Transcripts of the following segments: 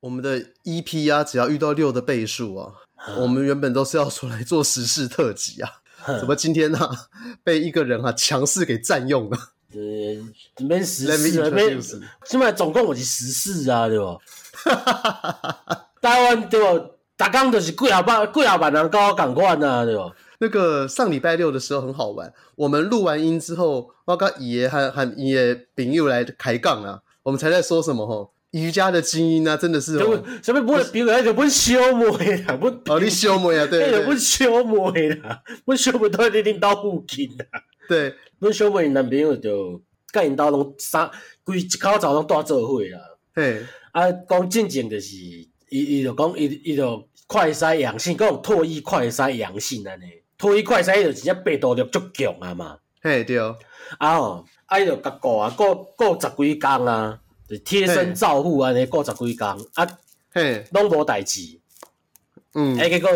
我们的 EP 啊，只要遇到六的倍数啊，我们原本都是要出来做时事特辑啊，怎么今天呢、啊、被一个人啊强势给占用了？对，没时事，没，起码总共我是时事啊，对吧？台湾对吧？大刚都是贵老板，贵老板人跟我同款啊，对吧？那个上礼拜六的时候很好玩，我们录完音之后，我跟爷和和爷朋友来开杠啊，我们才在说什么吼？瑜伽的精英啊，真的是哦，什么不会比如就不修眉啦，不哦你修眉啊，对。对，不修眉啦，不附近啦，对，不修眉男朋友就跟因兜拢三规一口罩拢带做伙啦，嘿，啊，讲正经就是伊伊就讲伊伊就快筛阳性，讲唾液快筛阳性安尼，唾液快筛就真正病毒力足强啊嘛，嘿对，啊哦，啊伊就甲过啊过过十几工啊。贴身照护安尼过十几工啊，嘿，拢无代志。嗯，哎，结果，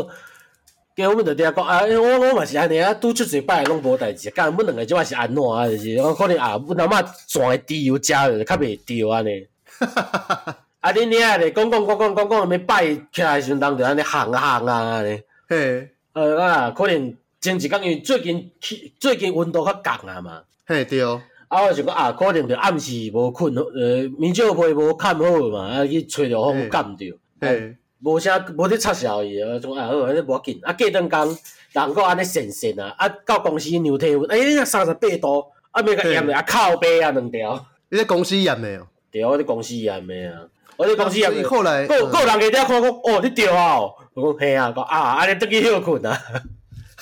结果我们就听讲啊，我我嘛是安尼啊，拄出一摆拢无代志，干阮两个即摆是安怎啊？就是我可能啊，阮阿嬷转的猪油加的较袂着安尼。啊，恁遐咧，讲讲讲讲讲讲，咪拜起来时阵，就安尼行啊行啊安尼。嘿，呃啊，可能前一工因为最近气最近温度较降啊嘛。嘿，对。啊，我想讲啊，可能着暗时无困，呃，面罩被无盖好嘛，啊，去吹着风感着，嘿，无啥无咧插潲伊，啊，种啊好，安尼无要紧。啊，过两工，人阁安尼神神啊，啊，到公司量体温，哎，三十八度，啊，免个验咧，啊，靠背啊，两条。你在公司验的哦？对，我在公司验的啊，我在公司验。你后来，个个人个看讲，哦，你对啊，我讲嘿啊，讲啊，安尼得去休困啊。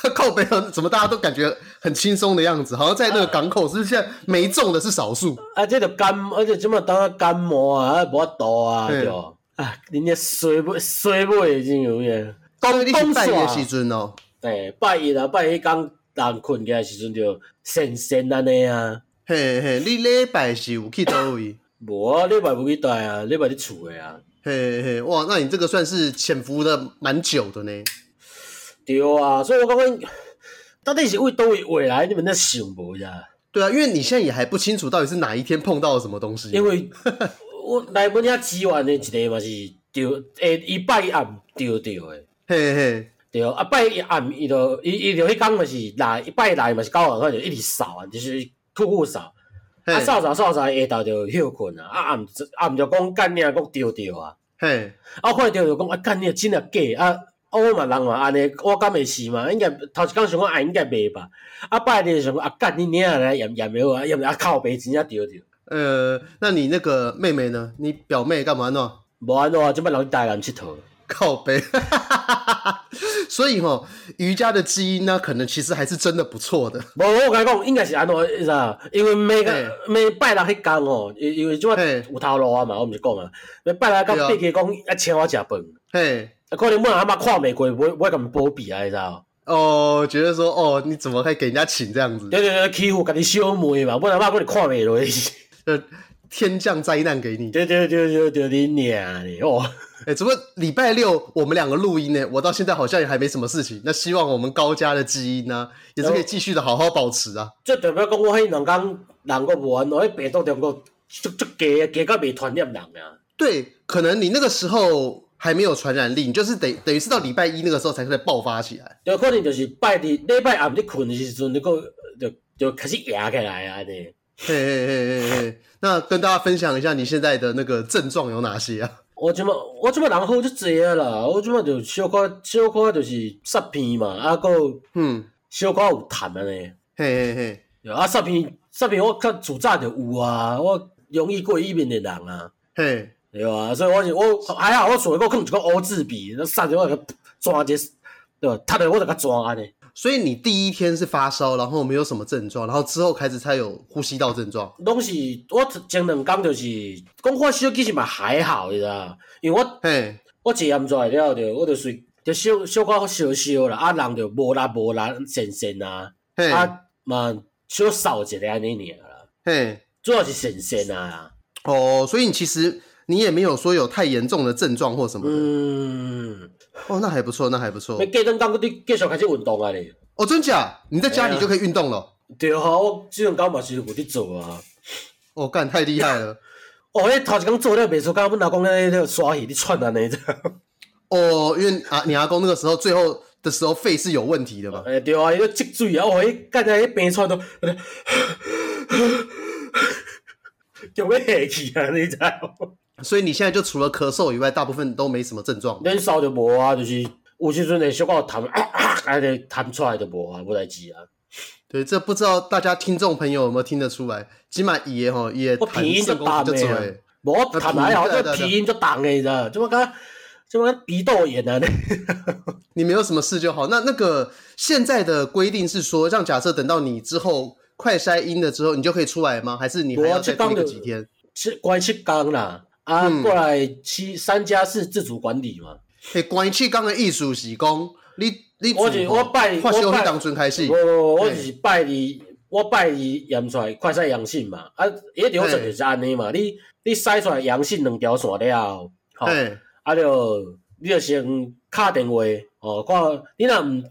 靠北啊！怎么大家都感觉很轻松的样子？好像在那个港口，是不是现在没中的是少数？啊，这个感，而且这么当感冒啊，无法度啊，对吧？啊，人家睡不睡不已经有影。当你拜一的时阵哦，对，拜一啊，拜一刚人困起来时阵就神神安尼啊。嘿嘿，你礼拜是有去倒位？无啊，礼拜不去带啊，礼拜伫厝诶啊。嘿嘿，哇，那你这个算是潜伏的蛮久的呢。对啊，所以我感觉到底是为叨位未来，你们在想无呀？对啊，因为你现在也还不清楚到底是哪一天碰到了什么东西。因为 我来阮遐支援的一个嘛是着诶，伊拜一暗着着诶，嘿嘿，对啊，拜一暗伊就伊伊就迄工嘛是来一拜来嘛是九点开就一直扫啊，就是酷酷扫，啊扫扫扫扫下昼就休困啊，啊暗暗就讲干你啊，讲着着啊，嘿，啊看着就讲啊干娘真啊假啊。我嘛人嘛安尼，我敢会死嘛？应该头一工想讲啊，应该袂吧？啊，拜日想讲啊，干你娘来也也没有啊？验啊靠北真正对对。呃，那你那个妹妹呢？你表妹干嘛呢？无安怎啊？即摆留台南佚佗。靠背。所以吼，瑜伽的基因呢，可能其实还是真的不错的。无，我甲你讲，应该是安怎意思啊？因为每个每拜六迄工哦，因因为即摆有头路啊嘛，我毋是讲啊，每拜六到八个讲要请我食饭。嘿。可能问阿妈看玫瑰，不会不会跟波比啊，你知道？哦，觉得说哦，你怎么可以给人家请这样子？对对对，欺负给你修眉嘛，不然妈帮你看玫瑰，呃，天降灾难给你。对对对对对，你娘的哦！哎、欸，怎么礼拜六我们两个录音呢？我到现在好像也还没什么事情。那希望我们高家的基因呢、啊，也是可以继续的好好保持啊。这代表讲我迄两工人个无安，我迄病毒中个足足加加到未传染人啊。对，可能你那个时候。还没有传染力，你就是等等于是到礼拜一那个时候才会爆发起来。有可能就是拜日礼拜暗你困的时阵，你个就就开始压起来啊！对，嘿嘿嘿嘿嘿。那跟大家分享一下你现在的那个症状有哪些啊？我这么我这么人好就济啊啦，我这么就小可小可就是塞鼻嘛，啊个嗯小可有痰啊呢。嘿嘿嘿，啊塞鼻塞鼻我较自早就有啊，我容易过敏的人啊。嘿。对啊，所以我就我还好，我所以我可能一个欧字笔，那上去我个抓这，对吧？他的我就个抓呢。所以你第一天是发烧，然后没有什么症状，然后之后开始才有呼吸道症状。拢是我前两工就是讲发烧，其实嘛还好，你知道？因为我嘿，我一严重了就我就睡就小小可烧烧啦，啊人就无力无力神神啊，嘿啊嘛小扫一下安尼尔啦，嘿，主要是神神啊。哦，所以你其实。你也没有说有太严重的症状或什么的。嗯，哦，那还不错，那还不错。你过两工佫继续开始运动啊？你哦，真假？你在家里就可以运动了？对啊，我这两工嘛是有在做啊。哦，干太厉害了！哦，迄头一工做了袂出，刚刚阮阿公咧咧刷戏，你串安尼的。哦，因为啊，你阿公那个时候最后的时候肺是有问题的嘛？哎，对啊，伊个积水啊，我一干在迄病床都，就要下去啊，你知？所以你现在就除了咳嗽以外，大部分都没什么症状。连烧就无啊，就是有时阵会小可痰，啊啊，痰出来就无啊，无代志啊。对，这不知道大家听众朋友有没有听得出来？起码伊个吼，伊个痰音就重诶，无痰来好，这鼻音就重诶，你知道？怎么讲？怎么鼻窦炎啊？你没有什么事就好。那那个现在的规定是说，让假设等到你之后快筛阴了之后，你就可以出来吗？还是你还要再过个几天？是关七刚啦，啊，嗯、过来七三家是自主管理嘛。嘿，关七缸的意思是讲，你你我是我拜我拜当阵开始，我我是拜你，我拜你验出来快筛阳性嘛。啊，一流程就是安尼嘛。你你筛出来阳性两条线了，好。啊就你就先敲电话哦，看你若毋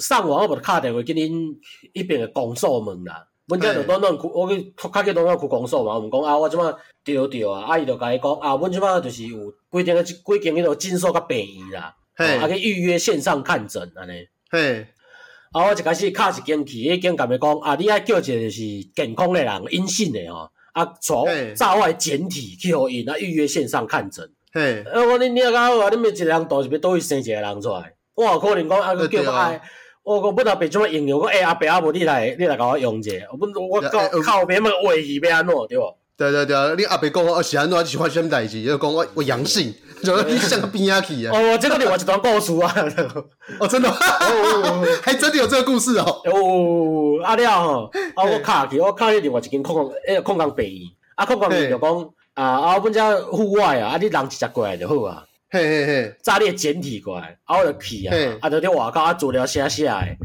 上网，我无敲电话，去恁迄边诶公所问啦。阮遮就当当去，我去较去当当去公所嘛。毋讲啊，我即马着着啊，啊伊就甲伊讲啊，阮即马就是有规定个几间迄个诊所甲病院啦，啊去预约线上看诊安尼。嘿，啊我一开始敲一间去，迄间甲伊讲啊，你爱叫一个就是健康诶人，阴性诶吼，啊从照外检体去互因啊预约线上看诊。嘿，啊！我恁领较好啊！恁咪一个人倒是要倒去生一个人出来？我有可能讲啊，佮叫我爱，我讲本来别怎么用用，我诶阿伯阿母，你来你来甲我用者，我我靠靠边嘛话语要安怎对无？对对对，你阿伯讲我是安怎，是发生啥代志？就讲我我阳性，就你像个边仔去啊！哦，这个另外一段故事啊！哦，真的，还真的有这个故事哦！哦，阿廖吼，啊我卡去，我卡去另外一间空空诶空空病院，啊空空病院就讲。啊啊！阮遮户外啊，啊你人直接过来就好啊。嘿嘿嘿，炸裂简体过来，啊我就去啊，啊就伫外口啊做了写写诶，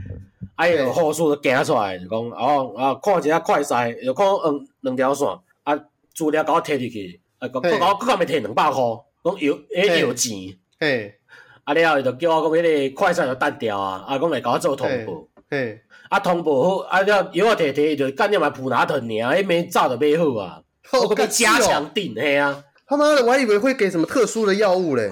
啊伊个护士就行出来就讲，哦啊看一下快赛，就看两两条线，啊资料甲我摕入去，啊讲讲我搁较袂摕两百箍，讲有诶有钱。嘿，啊了后伊就叫我讲迄个快赛就单调啊，啊讲来甲我做通报。嘿，啊通报好，啊了药我摕摕伊就干点嘛普拿疼尔，迄物早就买好啊。我可以加强定，嘿啊！他妈的，我还以为会给什么特殊的药物嘞。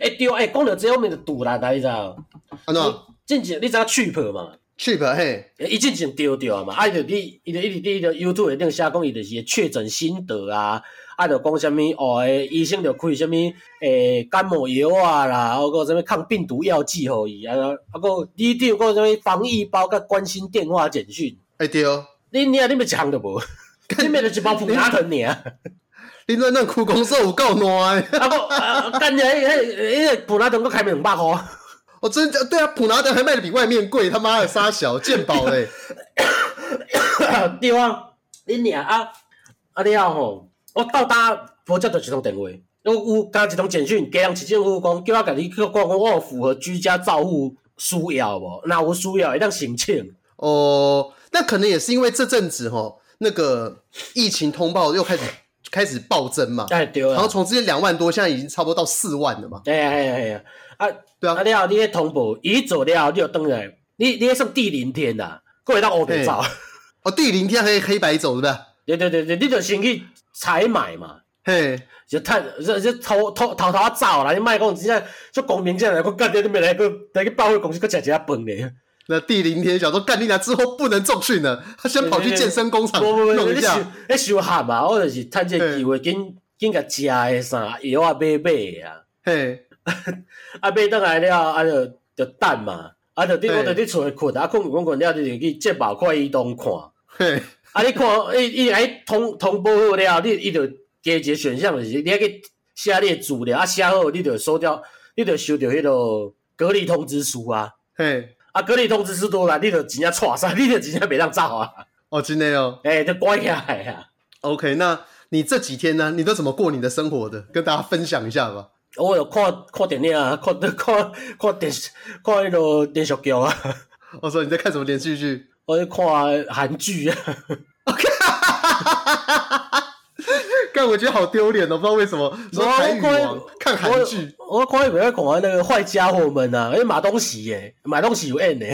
哎对，哎，讲到这后面的堵啦，你知道？安怎？进前你知道 cheap 嘛？cheap 嘿，伊进前丢掉嘛？啊，伊就你，伊就一直伫迄个 YouTube 顶写讲伊就是确诊心得啊，啊，就讲啥物哦，诶，医生就开啥物诶感冒药啊啦，啊个啥物抗病毒药剂互伊啊，啊个你顶讲啥物防疫包甲关心电话简讯。哎对哦，你你啊，你咪讲的无？你买了一包普拿疼尔，你在那苦工说有够烂诶！啊不，干你迄迄迄普拿疼都开两百块，我真的对啊，普拿疼还卖的比外面贵，他妈的杀小贱宝嘞！对啊，你俩啊啊你好吼，我到达我接到一通电话，有有加一通简讯，加人市政府讲叫我甲你去讲讲，我有符合居家照护需要无？那我需要会当申请。哦，那可能也是因为这阵子吼。那个疫情通报又开始开始暴增嘛，哎对，然后从之前两万多，现在已经差不多到四万了嘛。哎哎哎呀，啊对啊，啊你好，你迄通报一做了，你就等来，你你迄算地零天啦，过会当黑白走。哦，地零天黑黑白走是不对？对对对对，你就先去采买嘛，嘿，就探就就偷偷偷偷走啦，你卖讲真正就公平正来，我干爹都没来过来去报废公司，去食一下饭咧。那第零天想说干你俩之后不能重训了，他先跑去健身工厂弄一下。你收下嘛，我就是趁这个机会，紧紧甲食个啥药啊买买啊。嘿，啊买倒来了，啊就就等嘛，啊就你我伫你厝内困，啊困困困了，你就去健保快移动看。嘿，啊你看，伊伊来通通报好了，你伊就加一个选项就是，你还去写你的资料，啊写好，你就收掉，你就收到迄个隔离通知书啊。嘿。啊，隔离通知书多啦，你就真正错啥，你就真正别当走啊！哦，真的哦，哎、欸，就关起来呀。OK，那你这几天呢？你都怎么过你的生活的？跟大家分享一下吧。我有看看电影啊，看看看电视，看那个连续剧啊。我说你在看什么连续剧？我在看韩剧啊。OK。但我觉得好丢脸哦，不知道为什么。说台语王看韩剧，我看以为要讲那个坏家伙们啊，哎马东锡耶，马东锡有演呢。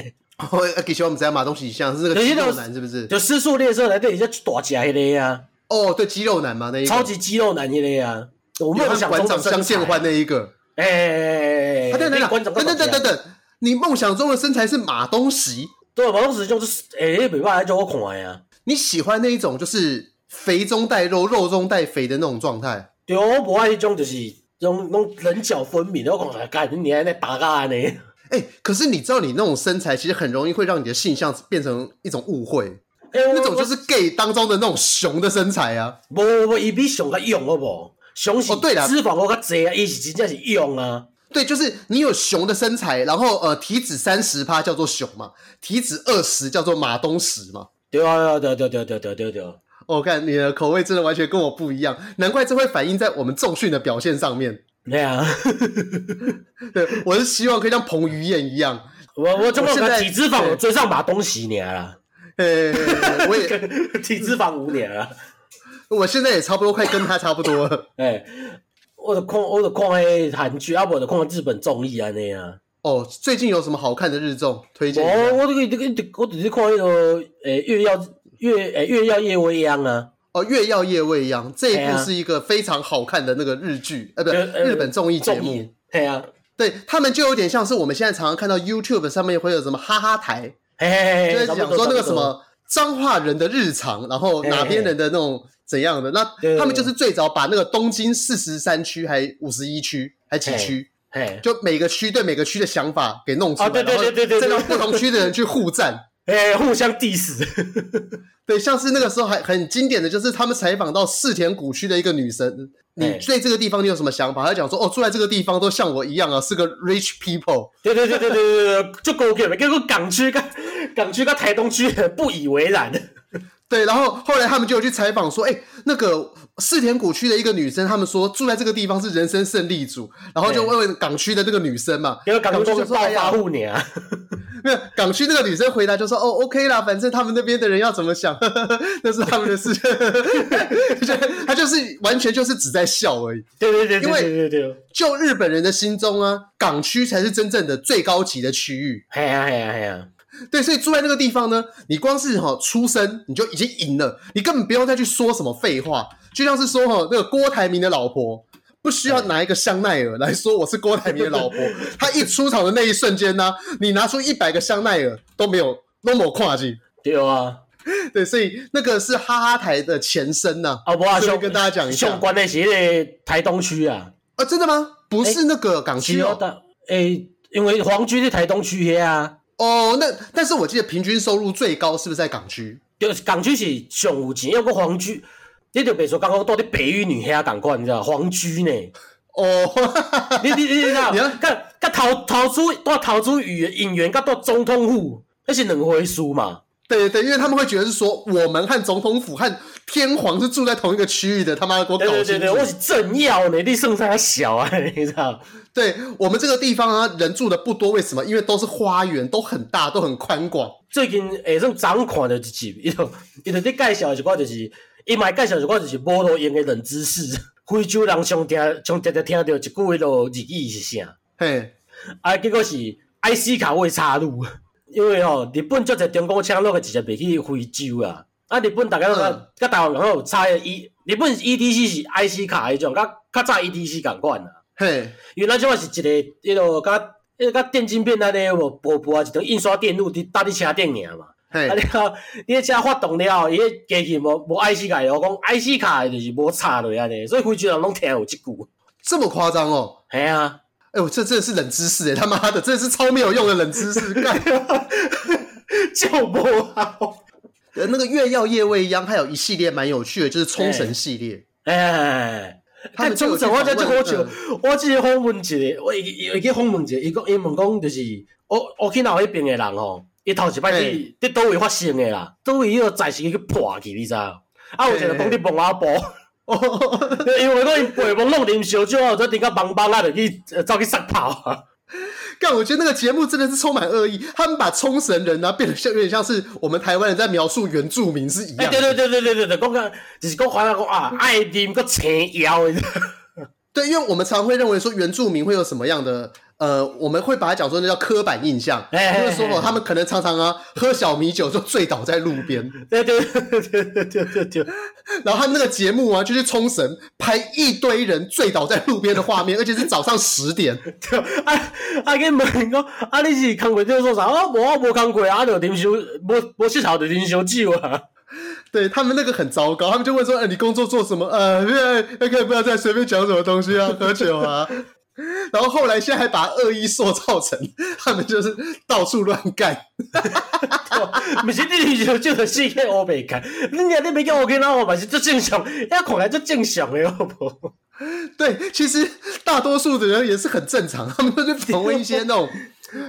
我给小我们讲马东锡像是那个肌肉男是不是？就失速列车来对一下大只那个啊。哦，对，肌肉男嘛，那一个超级肌肉男一类啊。我梦想中的相见欢那一个，哎哎哎，等等等等等等等，你梦想中的身材是马东锡？对，马东锡就是哎，没办法叫我看呀。你喜欢那一种就是肥中带肉、肉中带肥的那种状态？对，我不爱一种就是用用棱角分明的，我讲干你还在打架呢。哎，可是你知道，你那种身材其实很容易会让你的性向变成一种误会。哎，那种就是 gay 当中的那种熊的身材啊。不不不，伊比熊较勇好不好？雄性脂肪我较侪啊，伊是真正是勇啊。对，就是你有熊的身材，然后呃体脂三十趴叫做熊嘛，体脂二十叫做马东石嘛。对啊，对对对对对对对。我看你的口味真的完全跟我不一样，难怪这会反映在我们重训的表现上面。对啊，对，我是希望可以像彭于晏一样，我我怎么个体脂肪我追上马东西年了。呃，我也 体脂肪五年了。我现在也差不多快跟他差不多了。哎、欸，我的看我的看迄韩剧，啊，不的看日本综艺啊那样。哦，最近有什么好看的日综推荐？哦，我这个这个我只是看那个诶，月曜月诶月耀夜未央啊。哦，月耀夜未央这一部是一个非常好看的那个日剧，呃、啊，不对，日本综艺节目。对啊，对他们就有点像是我们现在常常看到 YouTube 上面会有什么哈哈台，嘿嘿嘿，就是讲说那个什么彰化人的日常，然后哪边人的那种。怎样的？那他们就是最早把那个东京四十三区还五十一区还几区，就每个区对每个区的想法给弄出来，对对对对对，再让不同区的人去互战，哎，互相 diss。对，像是那个时候还很经典的就是他们采访到世田谷区的一个女生，你对这个地方你有什么想法？她讲说，哦，住在这个地方都像我一样啊，是个 rich people。对对对对对对对，就够给了，跟个港区跟港区跟台东区不以为然。对，然后后来他们就有去采访说，哎，那个四田谷区的一个女生，他们说住在这个地方是人生胜利组，然后就问问港区的那个女生嘛，因为港区就说暴发户年啊，没有港区那个女生回答就说，哦，OK 啦，反正他们那边的人要怎么想，呵 呵那是他们的事情，他就是完全就是只在笑而已。对对对，对，因为对对对，就日本人的心中啊，港区才是真正的最高级的区域。嘿呀嘿呀嘿呀。对，所以住在那个地方呢，你光是哈出生你就已经赢了，你根本不用再去说什么废话。就像是说哈，那个郭台铭的老婆不需要拿一个香奈儿来说我是郭台铭的老婆，他一出场的那一瞬间呢，你拿出一百个香奈儿都没有那么跨境。对啊，对，所以那个是哈哈台的前身呐。哦，不啊，兄跟大家讲一下，相关的是那个台东区啊。啊，真的吗？不是那个港区哦。诶，因为皇居是台东区的啊。哦，那但是我记得平均收入最高是不是在港区？就是港区是上有钱，因为皇居，你就别说刚刚到底北语女黑港关，你知道皇居呢？哦，你你你你知道？你看，看逃逃出到逃出语引援，到到总统府，那是两回事嘛？对对对，因为他们会觉得是说，我们和总统府和天皇是住在同一个区域的，他妈的给我搞清楚。对对对，我是政要呢，你剩下小啊，你知道？对我们这个地方啊，人住的不多，为什么？因为都是花园，都很大，都很宽广。最近诶，这种掌款的集，伊就伊就伫介绍一寡，就是伊嘛介绍一寡，就是无路用的冷知识。非洲人常听，常常听到一句迄落日语是啥？嘿，啊，结果是 IC 卡会插入。因为吼，日本足侪中国车落去直接袂去非洲啊！啊，日本大家都甲甲台湾人有差个 E，日本 EDC 是 IC 卡迄种，甲较早 EDC 共款啊。嘿，原来即个是一个迄落甲迄个甲电晶片安尼无薄薄啊，一种印刷电路伫搭伫车顶尔嘛。嘿，啊，你后，你个车发动了后，伊个机器无无 IC 卡，我讲 IC 卡就是无插落安尼，所以非洲人拢听有即句。这么夸张哦？嘿啊。哎呦，这真的是冷知识哎！他妈的，这是超没有用的冷知识，干就不好。呃，那个月曜夜未央还有一系列蛮有趣的，就是冲绳系列。哎，看冲绳我真真好笑。我记得访问一个，我伊伊去访问一个，伊讲伊问讲就是，我我去闹迄边的人吼，伊头一摆去伫倒位发生的啦，倒位迄个载是去破去，你知？啊，有一个讲伫蒙阿波。哦，因为讲伊背蒙弄啉烧酒，或者顶个梆梆啊，就去走去撒炮啊。干，我觉得那个节目真的是充满恶意，他们把冲绳人呢、啊、变得像有点像是我们台湾人在描述原住民是一样的。对对对对对对对，讲个就是讲话讲啊，爱啉个青腰。对，因为我们常会认为说原住民会有什么样的呃，我们会把它讲说那叫刻板印象，就是说哦，他们可能常常啊喝小米酒就醉倒在路边，对对对对对对对，然后他们那个节目啊，就去冲绳拍一堆人醉倒在路边的画面，而且是早上十点。对，啊 啊，跟问讲，啊你是康过这个做啥？啊无啊无康过啊，就啉烧，无无洗头就啉烧酒啊。对他们那个很糟糕，他们就问说，哎，你工作做什么？呃，现在可以不要再随便讲什么东西啊，喝酒啊。然后后来现在还把恶意塑造成他们就是到处乱干，不是你就就是死去欧美干，你讲你没叫我跟他我嘛是最正常，要看来就正常的好不好？对，其实大多数的人也是很正常，他们都是访问一些那种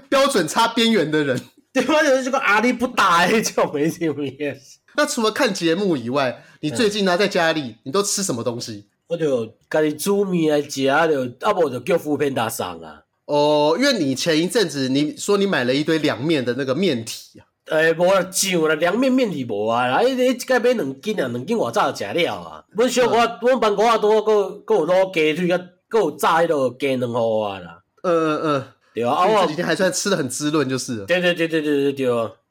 标准差边缘的人，对方就是这个阿力不大的就没什么意思。那除了看节目以外，你最近呢、啊、在家里你都吃什么东西？我就家己煮面来食，就啊无就叫富平达送啊。哦，因为你前一阵子你说你买了一堆凉面的那个面体啊。诶、欸，无啦，上啦，凉面面体无啊。啊，迄个该买两斤啊，两斤外早就食了啊。阮小可，阮办公啊多，阁阁有卤鸡腿，阁阁有炸迄个鸡卵糊啊啦。嗯嗯嗯，对啊。啊，我这几天还算吃的很滋润，就是。对对对对对对对。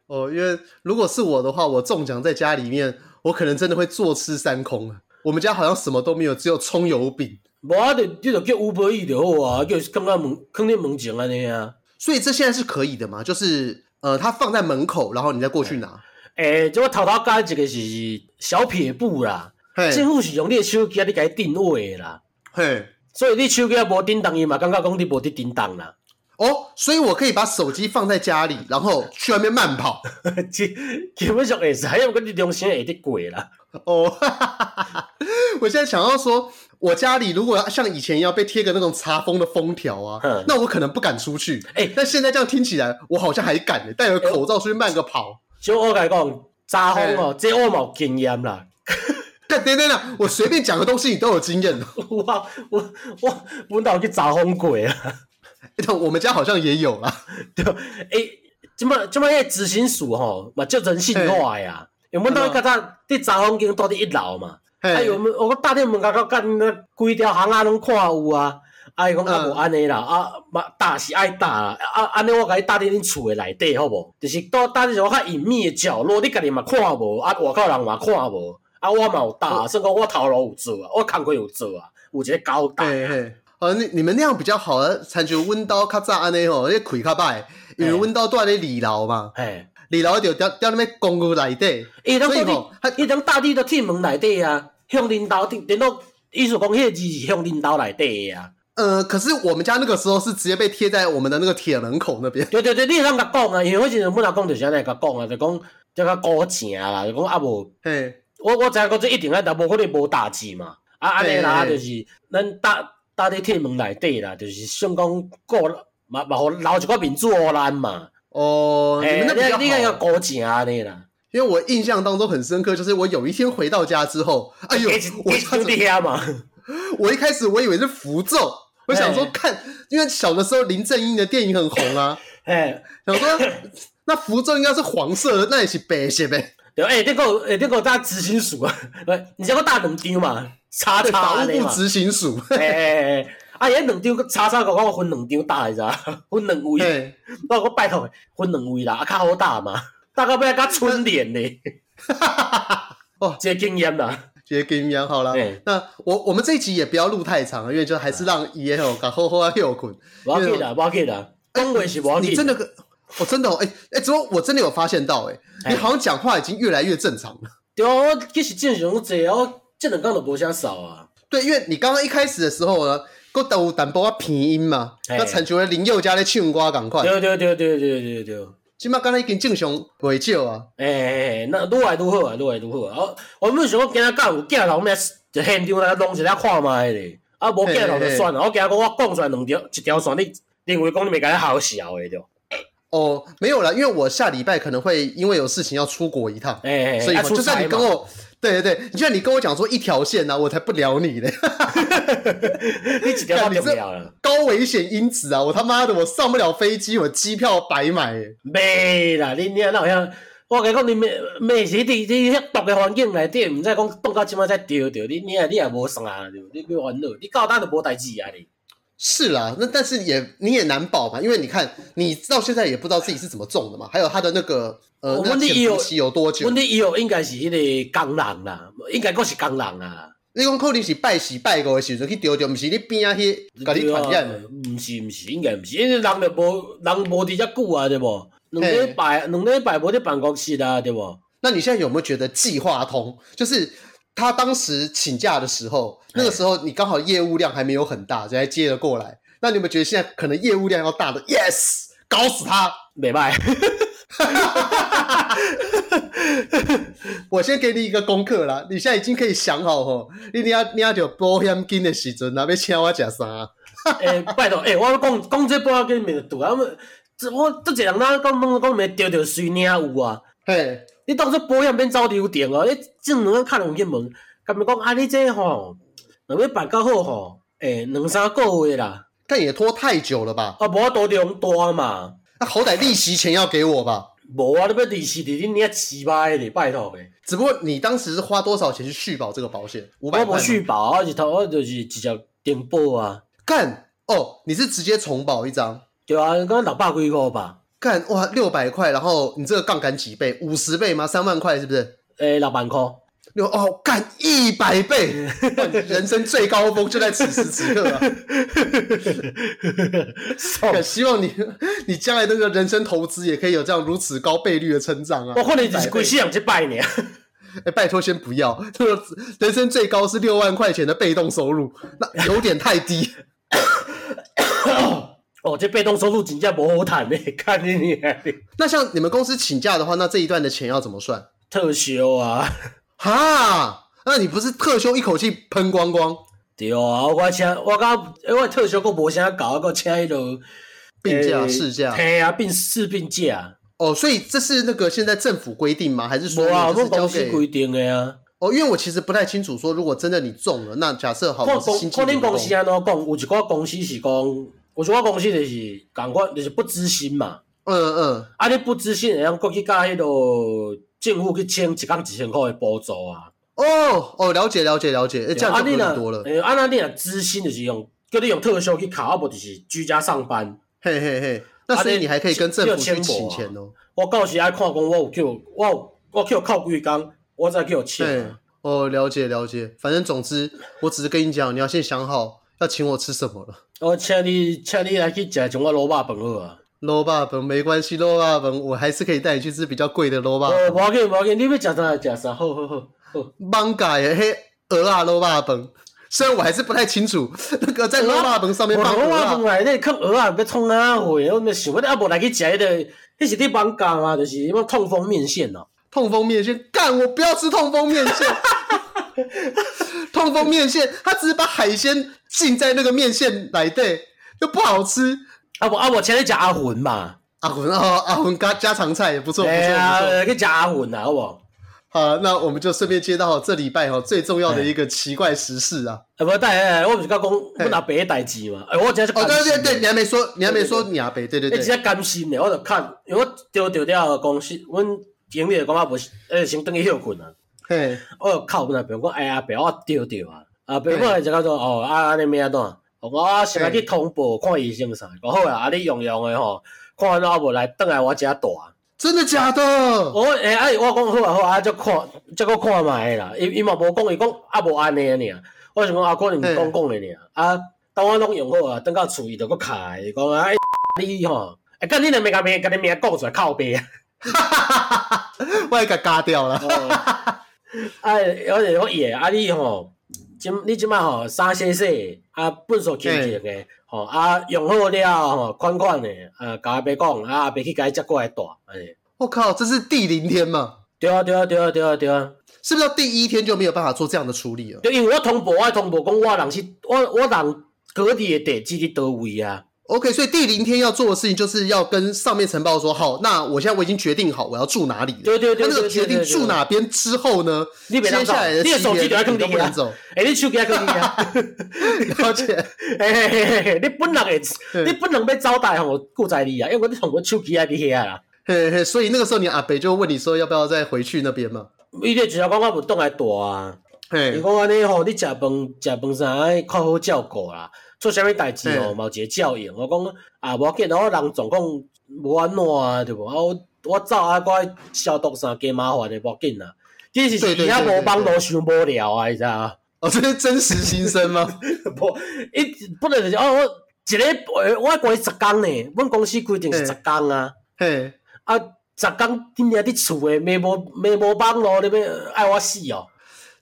哦，因为如果是我的话，我中奖在家里面，我可能真的会坐吃山空啊。我们家好像什么都没有，只有葱油饼。无啊，你你就叫 Uber Eats 就好啊，叫刚刚门，肯定门前安尼啊。所以这现在是可以的嘛？就是呃，他放在门口，然后你再过去拿。诶、欸，这我头头讲一个是小撇步啦。嘿，政府是用你的手机啊，你给它定位的啦。嘿，所以你手机啊无叮当伊嘛，感觉讲你无伫叮当啦。哦，所以我可以把手机放在家里，然后去外面慢跑。基基本上也是，还有跟你良心也得鬼啦。哦，我现在想要说，我家里如果要像以前一样被贴个那种查封的封条啊，嗯、那我可能不敢出去。哎、欸，但现在这样听起来，我好像还敢戴个口罩出去慢个跑。就我来讲，查封哦，这我冇经验啦。等等等，我随便讲个东西，你都有经验。我我我我哪有去查封鬼啊？我们家好像也有啦。对，哎、欸，怎么怎么那执行署吼嘛，就人性化呀。因为阮兜较早伫查封间住伫一楼嘛，啊，有我打电门口到干那规条巷仔拢看有啊，啊伊讲啊无安尼啦，啊嘛打是爱打啦，啊安尼我甲你搭伫恁厝诶内底好无？就是倒搭伫一个较隐秘诶角落，你家己嘛看无，啊外口人嘛看无，啊我嘛有打，算讲我头路有做啊，我工课有做啊，有一个交代。哦，你你们那样比较好啊，参照阮兜较早安尼吼，你开较歹，因为温刀住咧二楼嘛。嘿。二楼就掉掉那边公寓内底，伊当地，伊当大地都铁门内底啊，向领导电电脑艺术工业机是向领导内底啊。呃，可是我们家那个时候是直接被贴在我们的那个铁门口那边。对对对，你会当甲讲啊，因为我之前本来讲就是安尼甲讲啊，就讲叫较高正啦，就讲啊无，嘿，我我知影讲这一定啊，但，无可能无大志嘛。啊安尼啦，就是咱搭搭伫铁门内底啦，就是想讲过嘛嘛好留一个面子予咱嘛。哦，你们那比较好。你看要高级啊，那啦。因为我印象当中很深刻，就是我有一天回到家之后，哎呦，我兄弟啊嘛。我一开始我以为是符咒，我想说看，因为小的时候林正英的电影很红啊，哎，想说那符咒应该是黄色的，那也是白色呗。对，哎，这个哎这个大执行署啊，你叫个大冷丁嘛，叉叉法务部执行署。哎。啊！伊迄两张叉叉，甲我分两张打来着，分两位。我我拜托，分两位啦，啊较好打嘛，打到尾甲春联呢。哦，这个经验啦，这个经验好啦。那我我们这一集也不要录太长，因为就还是让伊诶吼，甲好好啊休困。无要紧啦，无要紧啦，讲话是无要紧。你真的，我真的，哎哎，怎么我真的有发现到，诶你好像讲话已经越来越正常了。对啊，我其实正常济啊，我这两天都无啥少啊。对，因为你刚刚一开始的时候呢。都有淡薄啊鼻音嘛，那亲像林宥嘉咧唱歌赶快。对对对对对对对。即马敢若已经正常袂少啊。诶诶，那愈来愈好啊，愈来愈好啊。我我想讲今仔讲有镜头，咩就现场来弄一下看卖咧。啊，无镜头就算了。我今仔讲我讲出来两条一条线，你认为讲你袂甲好笑诶对。哦，没有啦，因为我下礼拜可能会因为有事情要出国一趟，哎，所以就算你跟我。对对对，就算你跟我讲说一条线呢、啊，我才不聊你呢。你几条就不聊了？高危险因子啊！我他妈的，我上不了飞机，我机票白买。没啦，你你那好像我跟你讲，你没没是你你遐毒的环境内底，唔知讲冻到即马才丢掉。你你啊你也无啥，你别玩乐，你搞单都无代志啊你。是啦，那但是也你也难保嘛，因为你看你到现在也不知道自己是怎么中的嘛，还有他的那个呃，那潜伏期有多久？问题有应该是迄个工人啦，应该够是工人啊。你讲可能是拜四拜五的时候去丢掉，毋是你边啊去甲你传染的？不是毋是，应该毋是，因为人就无人无伫遮久啊，对不？两礼拜两礼拜无伫办公室啊，对不？那你现在有没有觉得计划通？就是他当时请假的时候，那个时候你刚好业务量还没有很大，才接了过来。那你有没有觉得现在可能业务量要大的？Yes，搞死他，没卖。我先给你一个功课啦，你现在已经可以想好吼，你你要你要有保险金的时阵，那要请我吃啥？哎，拜托，哎，我讲讲这保险金没得赌啊，这我这几人哪讲讲讲没丢掉水领有啊？嘿，你当做保险变走流程哦，你正两个看人去问，干咪讲啊？你这吼，两个办较好吼，诶，两三个月啦，但也拖太久了吧？啊，无法度用多嘛？那好歹利息钱要给我吧？无啊，你要利息的，你你要七八的，拜托呗。只不过你当时是花多少钱去续保这个保险？五百块。我不续保，我是头我就是直接点保啊。干哦，你是直接重保一张？对啊，刚刚六百几块吧。干哇，六百块，然后你这个杠杆几倍？五十倍吗？三万块是不是？诶、欸，六万块。六哦，干一百倍！人生最高峰就在此时此刻啊！希望你你将来那个人生投资也可以有这样如此高倍率的成长啊！我看你是贵西洋去拜年，哎，拜托先不要。这个人生最高是六万块钱的被动收入，那有点太低。哦，这被动收入请假不好谈呢，看你你。那像你们公司请假的话，那这一段的钱要怎么算？特休啊。哈，那你不是特休一口气喷光光？对啊，我请我刚因为特休够无啥搞，我够请迄个病假、事假。嘿啊，病事病假。哦，所以这是那个现在政府规定吗？还是说是？我们公司规定的呀。哦，因为我其实不太清楚，说如果真的你中了，那假设好，我是新进员工。公司安怎讲？有一个公司是讲，有一个公司就是感觉就是不知心嘛。嗯嗯。啊，你不知心，会用过去甲迄个。政府去签一工一千块的补助啊！哦哦，了解了解了解，诶这样就很多了。诶，按那你啊，资薪就是用，叫你用特休去考，啊不就是居家上班。嘿嘿嘿，那所以你还可以跟政府去请钱哦。我到时爱看讲，我有叫，我有我叫靠几工，我再叫钱。哦，了解了解，反正总之，我只是跟你讲，你要先想好要请我吃什么了。我请你，请你来去食，像我卤肉饭好啊。卤肉饭没关系，卤肉饭我还是可以带你去吃比较贵的卤肉饭。哦，无要紧无要紧，你要吃啥吃啥，好好好好。艋舺的迄蚵仔卤肉饭，虽然我还是不太清楚 那个在卤肉饭上面放蚵仔。蚵仔内底放鹅啊要创哪货？我咪想，我阿无来去食迄个，迄是啲艋舺啊，就是什么痛风面线哦。痛风面线，干我不要吃痛风面线。痛风面线，他只是把海鲜浸在那个面线来对，又不好吃。啊我啊，我请你食阿魂嘛，阿魂哦，阿魂家家常菜也不错，不错，不错，可以讲阿魂啊，好不好？好，那我们就顺便接到这礼拜哈最重要的一个奇怪时事啊！哎，不带，我不是刚讲我阿伯代志嘛？哎，我今是哦，对对对，你还没说，你还没说你阿伯，对对对，一直接甘心呢，我就看，因为我丢丢掉公司，阮经理讲我不是，呃，先等伊休困啊。嘿，我就靠阮阿伯讲，哎呀，阿伯我丢丢啊，阿伯我就讲说，哦，啊，你咩啊段？我先来去通报看医生啥，讲好啊！啊，你用用的吼，看完后无来，等来我遮大。真的假的？我哎，哎，我讲好啊好啊，再看，再个看卖啦。伊伊嘛无讲，伊讲啊无安尼啊尔。我想讲啊，可能讲讲的尔。啊，当我拢用好啊，等到厝伊就佫开，伊讲啊，你吼，哎，干你两名甲名，甲你名讲出来靠背啊！哈哈哈哈哈！我甲加掉了。哎，我是我野啊，你吼。今你即摆吼三洗洗啊，粪扫清净诶，吼啊用好了吼，款款诶，啊，甲阿伯讲，啊阿伯去甲伊接过来带，安尼。我靠，这是第零天嘛？对啊对啊对啊对啊对啊，是不是到第一天就没有办法做这样的处理了？对，因为我通报，我通报讲我人是，我我人隔离诶地址伫倒位啊。OK，所以第零天要做的事情就是要跟上面呈报说，好，那我现在我已经决定好我要住哪里了。对对对。那个决定住哪边之后呢？你接下来的七天你都不能走。哎，你手机还可以啊？了解。嘿嘿嘿嘿，你本人诶，你本人被招待吼，顾在你啊，因为我你从我手机还伫遐啦。嘿嘿，所以那个时候你阿北就问你说要不要再回去那边嘛？伊就只要讲我不动来躲啊。伊讲安尼吼，你食饭食饭啥爱较好照顾啦，做啥物代志哦，嘛有一个照应。我讲啊，无要紧，我人总共无安怎啊，对无？啊，我我走啊，我爱消毒啥加麻烦的，无要紧啦。其实是伊遐无帮都伤无聊啊，你知影？哦，这是真实心声吗？无，伊不能就是哦，我一个我过十工呢，阮公司规定是十工啊。嘿，啊，十工今日伫厝诶，没无没无帮咯，你要爱我死哦。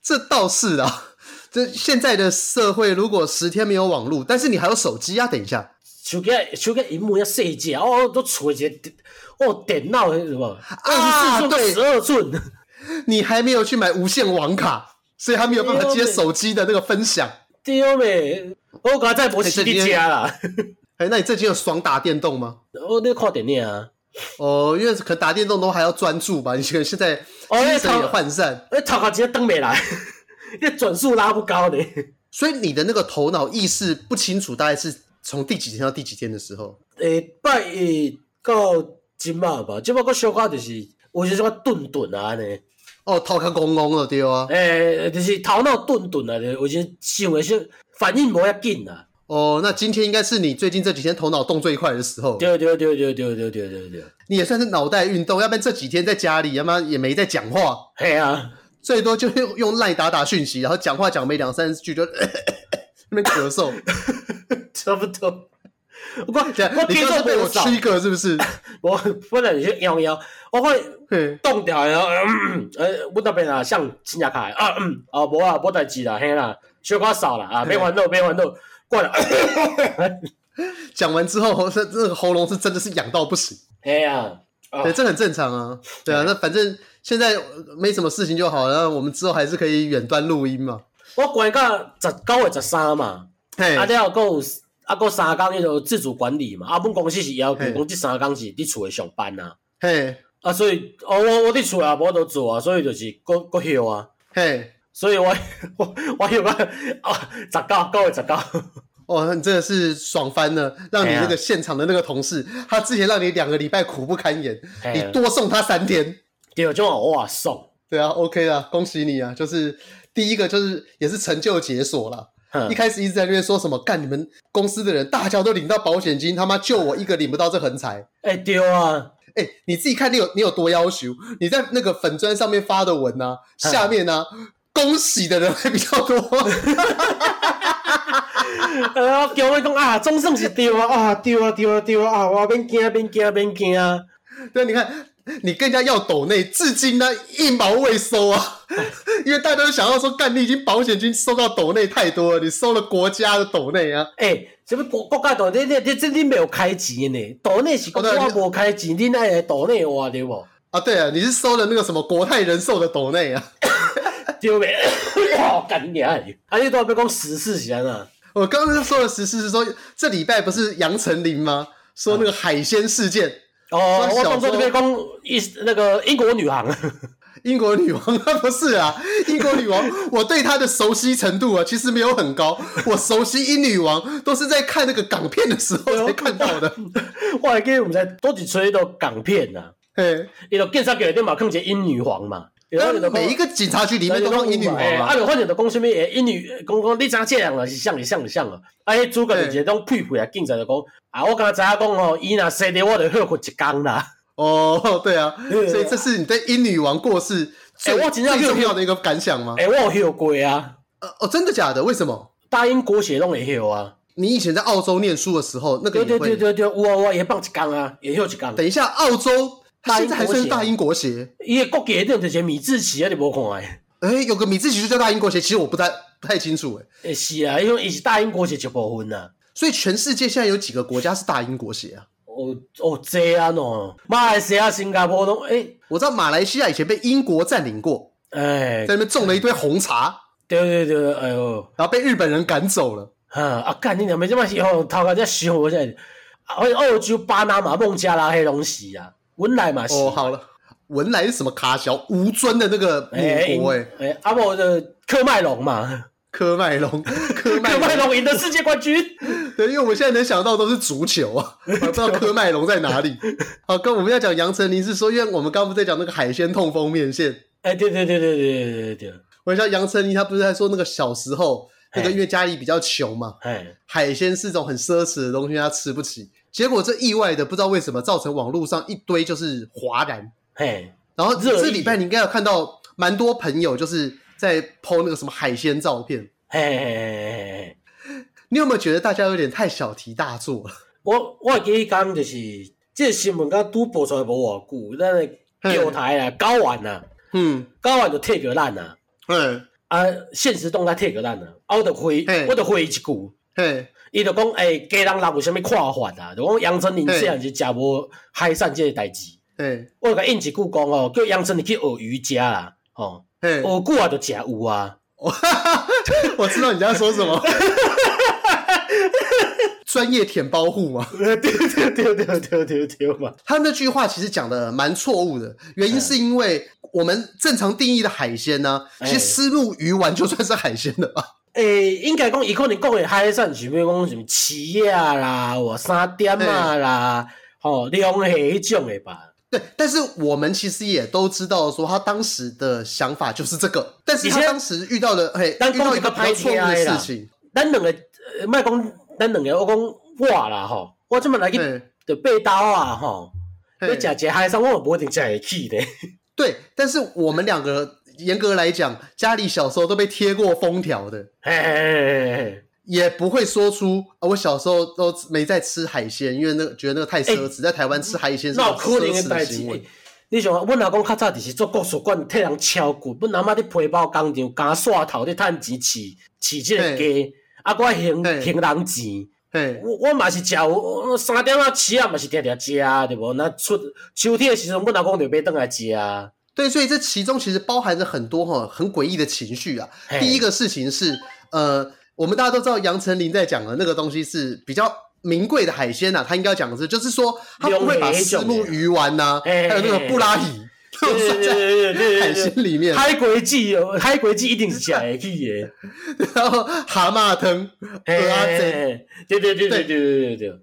这倒是啊，这现在的社会，如果十天没有网络，但是你还有手机啊。等一下，手机手机屏幕要细只哦，都出一个哦，电脑是什么？二十四寸、十二寸，你还没有去买无线网卡，所以还没有办法接手机的那个分享。对呗，我刚才在博士的家啦。哎，那你最近有爽打电动吗？我在看电影啊。哦，因为可能打电动都还要专注吧？你觉得现在精神也涣散，哎，头壳直接登没来，因为转速拉不高的。所以你的那个头脑意识不清楚，大概是从第几天到第几天的时候？诶，拜一到今嘛吧，今嘛个小可就是，我就是说顿顿啊呢。哦，头壳懵懵的对啊。诶，就是头脑顿顿啊，我觉得想的是反应无遐紧啊。哦，那今天应该是你最近这几天头脑动最快的时候。对对对对对对对对对，你也算是脑袋运动，要不然这几天在家里，要不然也没在讲话。嘿啊，最多就用用赖打打讯息，然后讲话讲没两三句就 那边咳嗽，差不多。我我你刚刚被我 trigger 是不是？我不能去摇摇，我会动掉，然后呃，我那边啊，像新加卡啊，嗯，啊，无啊，无代志啦，嘿啦，小可少了啊，别烦恼，别烦恼。过了，讲完之后，这这个喉咙是真的是痒到不行。哎呀，对，这很正常啊。对啊，那反正现在没什么事情就好，然后我们之后还是可以远端录音嘛。我管到十九月十三嘛，嘿，啊，了够啊，够三工，那个自主管理嘛。啊，本公司是要求讲这三工是伫厝诶上班呐。嘿，啊，所以哦，我我伫厝啊，无得做啊，所以就是搁搁休啊。嘿。所以我 我我有个啊，十九，九月十九，哦，你真的是爽翻了，让你那个现场的那个同事，啊、他之前让你两个礼拜苦不堪言，啊、你多送他三天，第二种哇送，对啊，OK 啊，恭喜你啊，就是第一个就是也是成就解锁了，嗯、一开始一直在那边说什么干你们公司的人大家都领到保险金，他妈就我一个领不到这横财，哎、欸、对啊，哎、欸、你自己看你有你有多要求，你在那个粉砖上面发的文啊，下面呢、啊。嗯恭喜的人还比较多，呃，叫我讲啊，总算是丢啊，啊，丢啊，丢啊，丢啊，我免惊，免惊，免惊啊！对，你看，你更加要抖内，至今呢一毛未收啊，因为大家都想要说，干你已经保险金收到抖内太多了，你收了国家的抖内啊！哎、欸，什么国国家抖内？你你这你没有开钱呢？抖内是国家无开钱，你那抖内话对不？啊，对啊，你是收了那个什么国泰人寿的抖内啊？丢没？好干你啊！还有多少要讲时事先啊？我刚刚说的十四是说，这礼拜不是杨丞琳吗？说那个海鲜事件。哦，我当初这边讲一那个英国女王，英国女王她不是啊？英国女王，我对她的熟悉程度啊，其实没有很高。我熟悉英女王都是在看那个港片的时候才看到的。我还记得我们在多几吹到港片呐，嘿，伊就警察局里面嘛，看见英女皇嘛。每一个警察局里面都有英女王啊！啊，有发现的讲什么？诶，英女讲讲你怎这样啊？是像，你像，你像啊！啊，迄主角就是种屁屁啊！警察就讲啊，我刚才讲哦，伊若生的我就后悔一工啦。哦，对啊，所以这是你对英女王过世最最重要的一个感想吗？诶，我有过啊！哦，真的假的？为什么？大英国血拢会有啊！你以前在澳洲念书的时候，那个对对对对对，我我也放一工啊，也有一工。等一下，澳洲。现在还算是大英国鞋，伊个国旗顶就是米字旗啊，你无看诶？诶，有个米字旗就叫大英国鞋，其实我不太不太清楚诶。诶，是啊，因为伊是大英国鞋一部分呐。所以全世界现在有几个国家是大英国鞋啊？哦哦，这样哦，马来西亚、新加坡都诶，我知道马来西亚以前被英国占领过，诶，在那边种了一堆红茶，对对对，哎呦，然后被日本人赶走了。哈啊，干你娘！没这么小，头壳在想我现在，澳澳洲、巴拿马、孟加拉黑东西啊，文莱嘛是。哦，好了。文莱是什么卡小吴尊的那个母国哎哎，阿莫的科麦隆嘛，科麦隆，科麦隆赢得世界冠军。对，因为我们现在能想到都是足球啊，我不知道科麦隆在哪里。好，跟我们要讲杨丞琳是说，因为我们刚刚不在讲那个海鲜痛风面线。哎，对对对对对对对对。我像杨丞琳，他不是在说那个小时候那个因为家里比较穷嘛，海鲜是种很奢侈的东西，他吃不起。结果这意外的不知道为什么造成网络上一堆就是哗然。嘿然后这礼拜你应该有看到蛮多朋友就是在 po 那个什么海鲜照片。嘿你有没有觉得大家有点太小题大做了？我我记得讲就是这个新闻刚拄播出来无偌久，咱的后台啊高玩啊，嗯，高玩就退个烂啊，嗯啊，现实动态退个烂啊，我就回我的回一句，嘿，伊就讲诶，家人人有啥物看法啊？就讲杨丞琳虽然是食无海产即个代志，嘿，我就甲应一句讲哦，叫杨丞琳去学瑜伽啦，吼，学久啊就食有啊，我知道你在说什么。专业舔包户嘛？对对对对对对对嘛！他那句话其实讲的蛮错误的，原因是因为我们正常定义的海鲜呢，其实虱目鱼丸就算是海鲜的吧？诶，应该讲伊可能讲诶海产，是比如讲什么企啊啦、或沙甸啊啦、吼龙虾迄种诶吧？对，但是我们其实也都知道，说他当时的想法就是这个，但是他当时遇到的嘿，遇到一个拍错误的事情，咱两个卖讲。咱两个我讲我啦吼，我这么来去就背刀啊吼，要食一个海产，我不一定食会起的。对，但是我们两个严格来讲，家里小时候都被贴过封条的，嘿嘿嘿嘿，也不会说出我小时候都没在吃海鲜，因为那个觉得那个太奢侈，欸、在台湾吃海鲜是奢侈的行为。你想，阮老公较早就是做国术馆替人敲骨，阮阿妈伫皮包工厂加刷头伫趁钱饲饲即个鸡。啊，我还还人钱，嘿我我嘛是食，三点啊起啊嘛是定定食，对无？那出秋天的时候，阮老公就买倒来食啊。对，所以这其中其实包含着很多哈很诡异的情绪啊。第一个事情是，呃，我们大家都知道杨丞琳在讲的那个东西是比较名贵的海鲜呐、啊，他应该要讲的是，就是说他不会把虱目鱼丸呐、啊，还有那个布拉鱼。对对对对对，海鲜里面海龟记哦，海龟记一定是吃得起的。然后蛤蟆汤，对对对对对对对。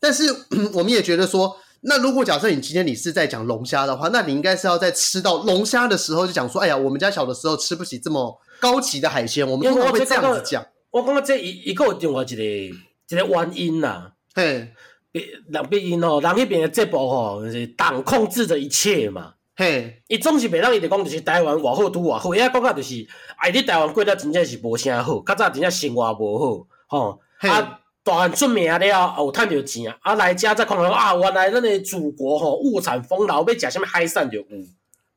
但是 我们也觉得说，那如果假设你今天你是在讲龙虾的话，那你应该是要在吃到龙虾的时候就讲说，哎呀，我们家小的时候吃不起这么高级的海鲜，我们通常会这样子讲。我感觉这一一个另外一个一个原因呐，嘿，人毕竟哦，人那边的这部哦，是党控制着一切嘛。嘿，伊总是袂当伊就讲，就是台湾偌好拄偌好，伊遐讲甲就是，哎，你台湾过得真正是无啥好，较早真正生活无好，吼，啊，大汉出名了，有趁着钱啊，啊来遮再看到啊，原来咱的祖国吼物产丰饶，要食啥物海产就有，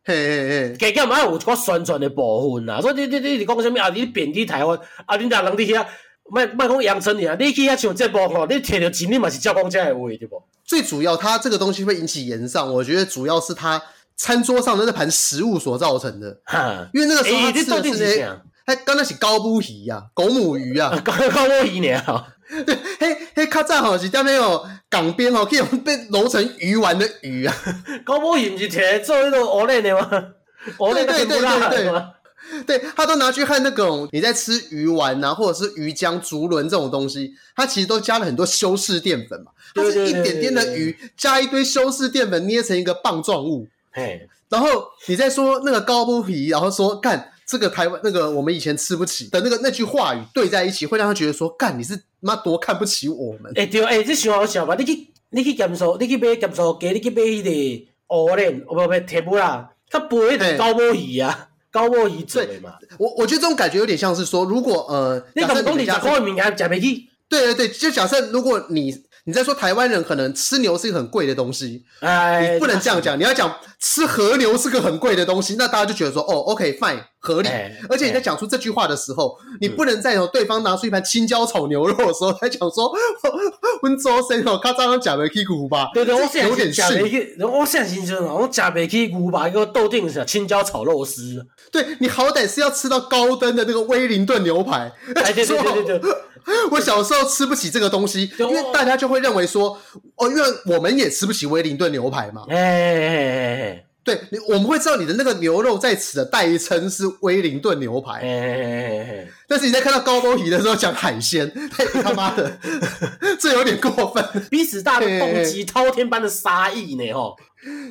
嘿嘿嘿，加减嘛有一寡宣传的部分啦，所以你你你是讲啥物啊？你贬低台湾，啊，恁大人伫遐，莫莫讲杨丞琳啊，你去遐像节目吼，你摕着钱，你嘛是照讲遮个话对不？最主要，它这个东西会引起炎上，我觉得主要是它。餐桌上的那盘食物所造成的，哈，因为那个时候他吃的是那，他刚才是高母鱼呀，狗母鱼啊，高高母鱼呢，对，嘿，嘿，较早吼是在那种港边吼，可以被揉成鱼丸的鱼啊，高波鱼不是铁做那种鹅类的吗？鹅类对对对对，对，他都拿去和那种你在吃鱼丸啊，或者是鱼浆、竹轮这种东西，它其实都加了很多修饰淀粉嘛，它是一点点的鱼加一堆修饰淀粉捏成一个棒状物。嘿，然后你再说那个高波皮，然后说干这个台湾那个我们以前吃不起的那个那句话语对在一起，会让他觉得说干你是妈多看不起我们。哎对，哎这想好笑吧？你去你去咸酥，你去买咸酥鸡，你去买迄个乌莲，不不铁不啦，他不会的高剥皮啊，高剥皮做的嘛。我我觉得这种感觉有点像是说，如果呃，你讲讲你讲高名还讲不起。对对对，就假设如果你。你在说台湾人可能吃牛是一个很贵的东西，哎，你不能这样讲，你要讲吃和牛是个很贵的东西，那大家就觉得说，哦，OK，fine，合理。而且你在讲出这句话的时候，你不能在有对方拿出一盘青椒炒牛肉的时候，才讲说，温州生哦，他刚刚讲的起牛吧？对对，我有点逊。我现在心说，我假没起牛吧，一个豆定是青椒炒肉丝。对，你好歹是要吃到高登的那个威灵顿牛排。哎，对对对对对。我小时候吃不起这个东西，因为大家就会认为说，哦，因为我们也吃不起威灵顿牛排嘛。哎哎哎哎哎，对，我们会知道你的那个牛肉在此的代称是威灵顿牛排。嘿嘿嘿嘿，但是你在看到高波皮的时候讲海鲜，他妈的，这有点过分。彼此大的动机，滔天般的杀意呢？吼。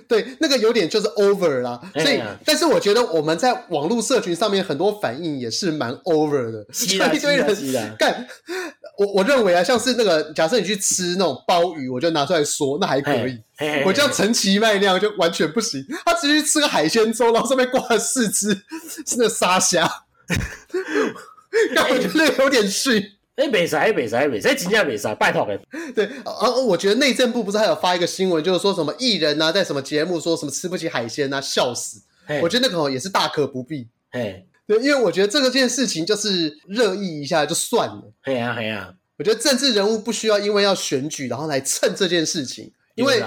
对，那个有点就是 over 啦，所以，啊、但是我觉得我们在网络社群上面很多反应也是蛮 over 的，的一堆人干。我我认为啊，像是那个假设你去吃那种鲍鱼，我就拿出来说，那还可以。嘿嘿嘿，我叫陈其迈那样就完全不行。他直接吃个海鲜粥，然后上面挂了四只是那个沙虾，但我觉得有点逊。哎，袂使，袂使，袂使，真正袂使，拜托哎。对，啊，我觉得内政部不是还有发一个新闻，就是说什么艺人啊，在什么节目说什么吃不起海鲜啊，笑死。我觉得那个也是大可不必。嘿，对，因为我觉得这个件事情就是热议一下就算了。嘿呀，嘿呀。我觉得政治人物不需要因为要选举，然后来蹭这件事情，因为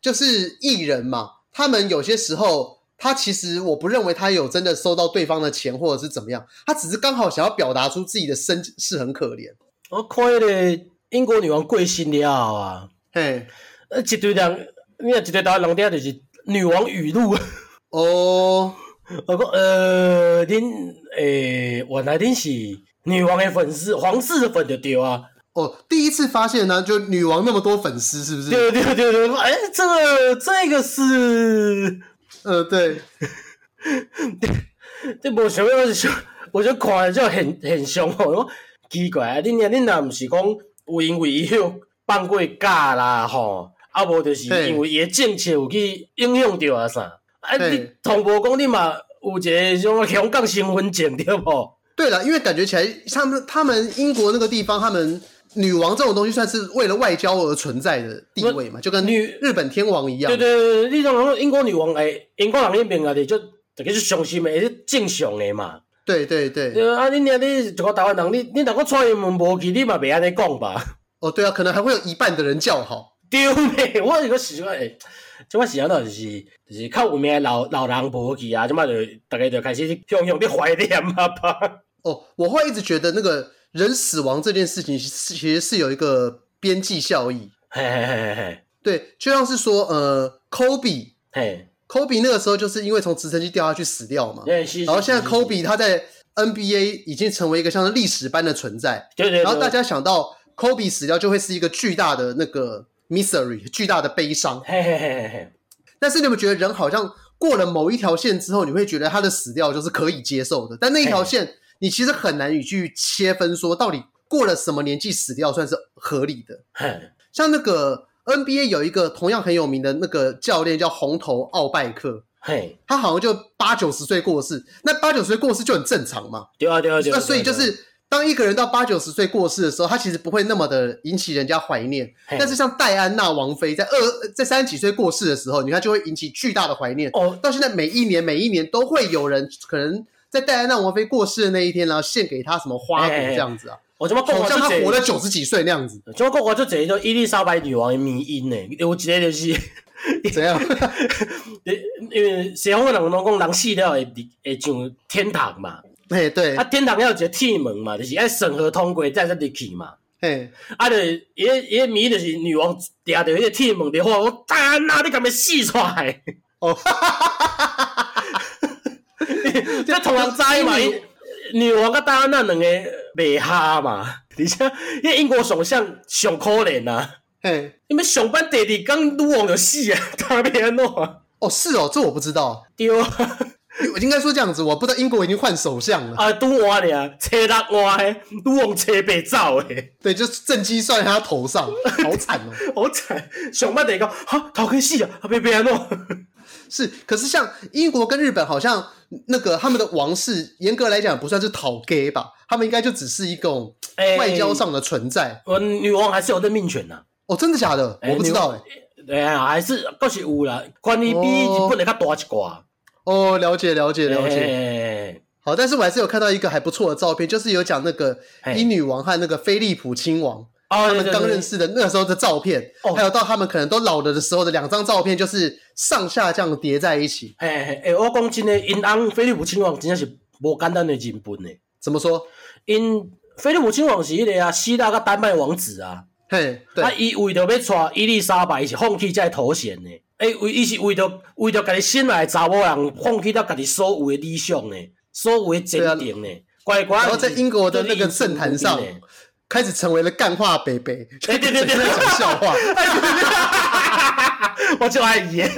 就是艺人嘛，他们有些时候。他其实我不认为他有真的收到对方的钱或者是怎么样，他只是刚好想要表达出自己的身世很可怜。我看那个英国女王过身了啊，嘿，呃一堆人，你看一堆台湾人底下就是女王语录哦。我讲呃，您诶、欸，原来恁是女王的粉丝，皇室的粉就对啊。哦，第一次发现呢，就女王那么多粉丝，是不是？对对对对，哎、欸，这个这个是。呃，对，这无想要，我就我就看就很很凶哦，奇怪啊！恁恁若毋是讲有因为伊迄放过假啦吼，啊无就是因为伊诶政策有去影响着啊啥？啊，你同步讲你嘛有一个种香港身份证对无？对了，因为感觉起来，他们他们英国那个地方，他们。女王这种东西算是为了外交而存在的地位嘛，就跟女日本天王一样。对对对，你讲英国女王诶，英国人那边啊，就这个是上心的，是正常的嘛。对对对。啊，你你你一个台湾人，你你如果蔡英文无去，你嘛别安尼讲吧。哦，对啊，可能还会有一半的人叫好。对咩？我有个习惯诶，这个习惯就是就是靠有名的老老人无去啊，这么就大家就开始向向的怀念嘛吧。哦，我会一直觉得那个。人死亡这件事情，其实是有一个边际效益。嘿嘿嘿嘿嘿，对，就像是说，呃，科比，嘿，科比那个时候就是因为从直升机掉下去死掉嘛。对，然后现在科比他在 NBA 已经成为一个像是历史般的存在。对对。然后大家想到科比死掉，就会是一个巨大的那个 misery，巨大的悲伤。嘿嘿嘿嘿嘿。但是你们觉得人好像过了某一条线之后，你会觉得他的死掉就是可以接受的，但那一条线。你其实很难以去切分，说到底过了什么年纪死掉算是合理的。像那个 NBA 有一个同样很有名的那个教练叫红头奥拜克，嘿，他好像就八九十岁过世，那八九十岁过世就很正常嘛。对啊，对啊，对啊。那所以就是当一个人到八九十岁过世的时候，他其实不会那么的引起人家怀念。嘿但是像戴安娜王妃在二在三十几岁过世的时候，你看就会引起巨大的怀念。哦，到现在每一年每一年都会有人可能。在戴安娜王妃过世的那一天，然后献给她什么花朵这样子啊？我怎么好像她活了九十几岁那样子？怎么国外就等于说伊丽莎白女王的迷因呢？有一个就是 怎样？因为西方的人拢讲人死了会会上天堂嘛？哎，对。啊，天堂要有一个铁门嘛，就是要审核通过再才入去嘛。嘿，啊，就伊个迷就是女王抓着迄个铁门的话，我戴安娜你敢要死出来？哦。这同人知嘛？女王跟戴安娜两个袂合嘛？而且，因英国首相上可怜呐，嘿，因为上班第二天女王就死啊，他变安怎？哦，是哦，这我不知道。对，我 应该说这样子，我不知道英国已经换首相了。啊，拄换了，车六换诶，女王车被走诶。对，就是政绩算在他头上，好惨哦，好惨。上班第一个，哈，头壳死啊，他变变安怎？是，可是像英国跟日本，好像那个他们的王室，严格来讲不算是讨 gay 吧？他们应该就只是一种外交上的存在。我、欸、女王还是有任命权的。哦，真的假的？欸、我不知道哎、欸。对啊，还是倒是有啦，关于比日本的较大一寡。哦，了解了解了解。欸、好，但是我还是有看到一个还不错的照片，就是有讲那个英女王和那个菲利普亲王。他们刚认识的那时候的照片，哦还有到他们可能都老了的时候的两张照片，就是上下这样叠在一起。哎哎哎，我讲真的，因翁菲利普亲王真的是无简单的人物呢。怎么说？因菲利普亲王是迄个啊，希腊跟丹麦王子啊。嘿，对。他伊为着要娶伊丽莎白，是放弃这头衔呢。诶，为伊是为着为着家己心爱查某人，放弃掉家己所有的理想呢，所有的坚定呢，乖乖。然后在英国的那个政坛上，开始成为了干话北北，对对对对，讲笑话。我就爱演。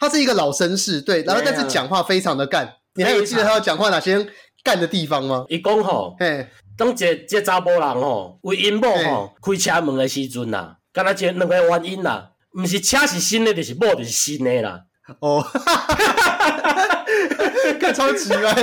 他是一个老绅士，对，然后但是讲话非常的干。你还有记得他要讲话哪些干的地方吗？伊讲吼，嘿，当一个查某人吼，为因某吼开车门的时阵呐，干那这两个原因呐。不是车是新的，就是某就是新的啦。哦，哈哈哈哈哈哈！看超级歪。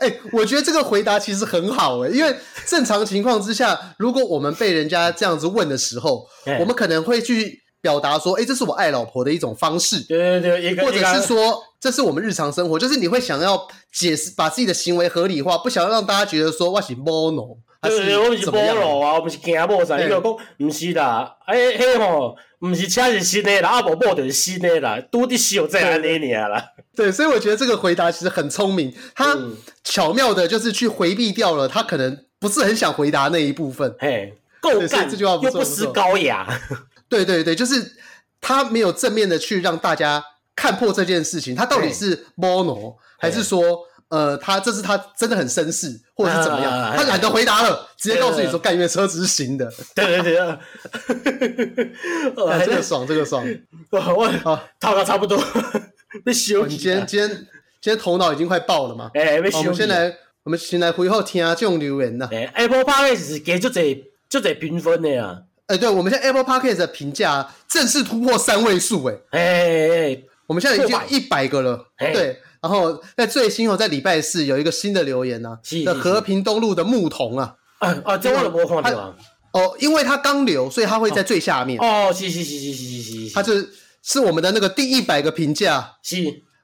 哎、欸，我觉得这个回答其实很好哎、欸，因为正常情况之下，如果我们被人家这样子问的时候，欸、我们可能会去表达说：“哎、欸，这是我爱老婆的一种方式。”对对对，或者是说这是我们日常生活，就是你会想要解释，把自己的行为合理化，不想要让大家觉得说我是 mono。对对对，我不是菠萝啊，我不是惊某啥，伊就讲不是啦，哎嘿吼，不是车是新的啦，阿伯某就是新的啦，拄的是有这样的你啦。对，所以我觉得这个回答其实很聪明，他巧妙的就是去回避掉了他可能不是很想回答那一部分。嘿，够干，这句话不错，又不失高雅。对对对，就是他没有正面的去让大家看破这件事情，他到底是 mono 还是说？呃，他这是他真的很绅士，或者是怎么样？啊啊啊、他懒得回答了，直接告诉你说，干因为车子是新的。对对对，啊、这个爽，这个爽。我啊，套的差不多。被修、哦。你今天今天今天头脑已经快爆了嘛？哎，被修。我们先来，我们先来回后听啊这种留言呐。Apple Podcast 是给就这就这评分的呀。哎，对，我们现在 Apple Podcast 的评价正式突破三位数，哎哎，我们现在已经一百个了，对。然后在最新哦，在礼拜四有一个新的留言呢，的和平东路的牧童啊，啊，这我都没看到。哦，因为他刚留，所以他会在最下面。哦，是是是是是是是，他是是我们的那个第一百个评价，是，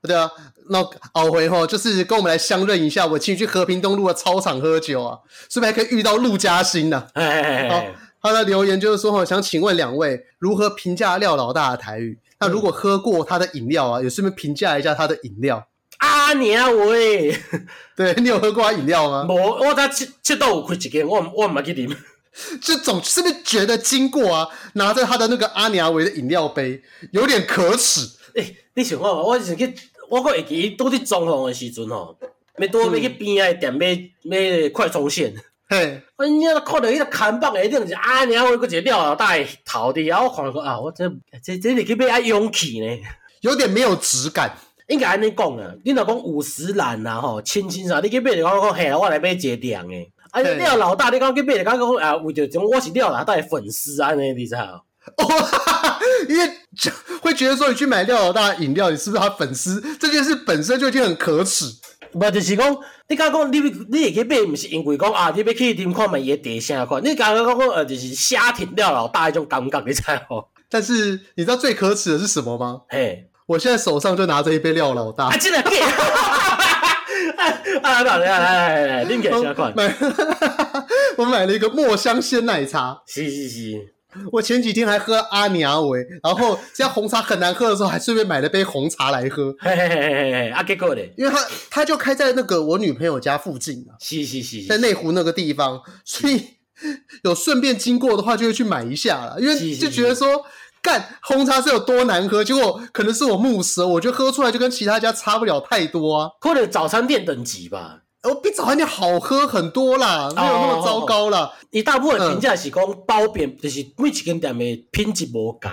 对啊。那熬回吼，就是跟我们来相认一下，我请你去和平东路的操场喝酒啊，是不是还可以遇到陆嘉欣呢？哎，好，他的留言就是说吼，想请问两位如何评价廖老大的台语？那如果喝过他的饮料啊，也顺便评价一下他的饮料。阿娘喂，对，你有喝过他饮料吗？无，我在七七度有开一间，我我唔系去啉。这种是不是觉得经过啊？拿着他的那个阿娘维的饮料杯，有点可耻。诶、欸，你想看我是去，我个会记拄伫装潢的时阵吼，要拄要去边仔店买买快充线。嘿，我你看到迄个看板一定是阿娘维，搁一个廖老大的头的，然后我看到啊，我这这这里去买啊勇气呢，有点没有质感。应该安尼讲啊，你若讲五十岚呐吼，亲亲啥，你去买就讲讲嘿，我来买一个凉诶。啊，你廖老大，你讲去买就讲讲啊，为着种我是廖老大的粉丝安尼，你知道？哦，因为会觉得说你去买廖老大饮料，你是不是他粉丝？这件事本身就已经很可耻。不就是讲，你刚讲你你会去买，不是因为讲啊，你要去啉看嘛伊个茶啥款？你刚刚讲讲呃，就是瞎挺廖老大一种感觉，你知道？但是你知道最可耻的是什么吗？嘿。我现在手上就拿着一杯廖老大，真的给，啊，来来来来，另给下款，买，我买了一个墨香鲜奶茶，是是是，我前几天还喝阿尼阿维，然后现在红茶很难喝的时候，还顺便买了杯红茶来喝，嘿嘿嘿嘿嘿，啊结果嘞，因为他他就开在那个我女朋友家附近啊，是是是，在内湖那个地方，所以有顺便经过的话，就会去买一下了，因为就觉得说。干红茶是有多难喝？结果可能是我目舌，我觉得喝出来就跟其他家差不了太多啊。或者早餐店等级吧，我，比早餐店好喝很多啦，没有那么糟糕啦。你、哦哦哦、大部分评价是讲褒贬，就是每一间店的品质无同，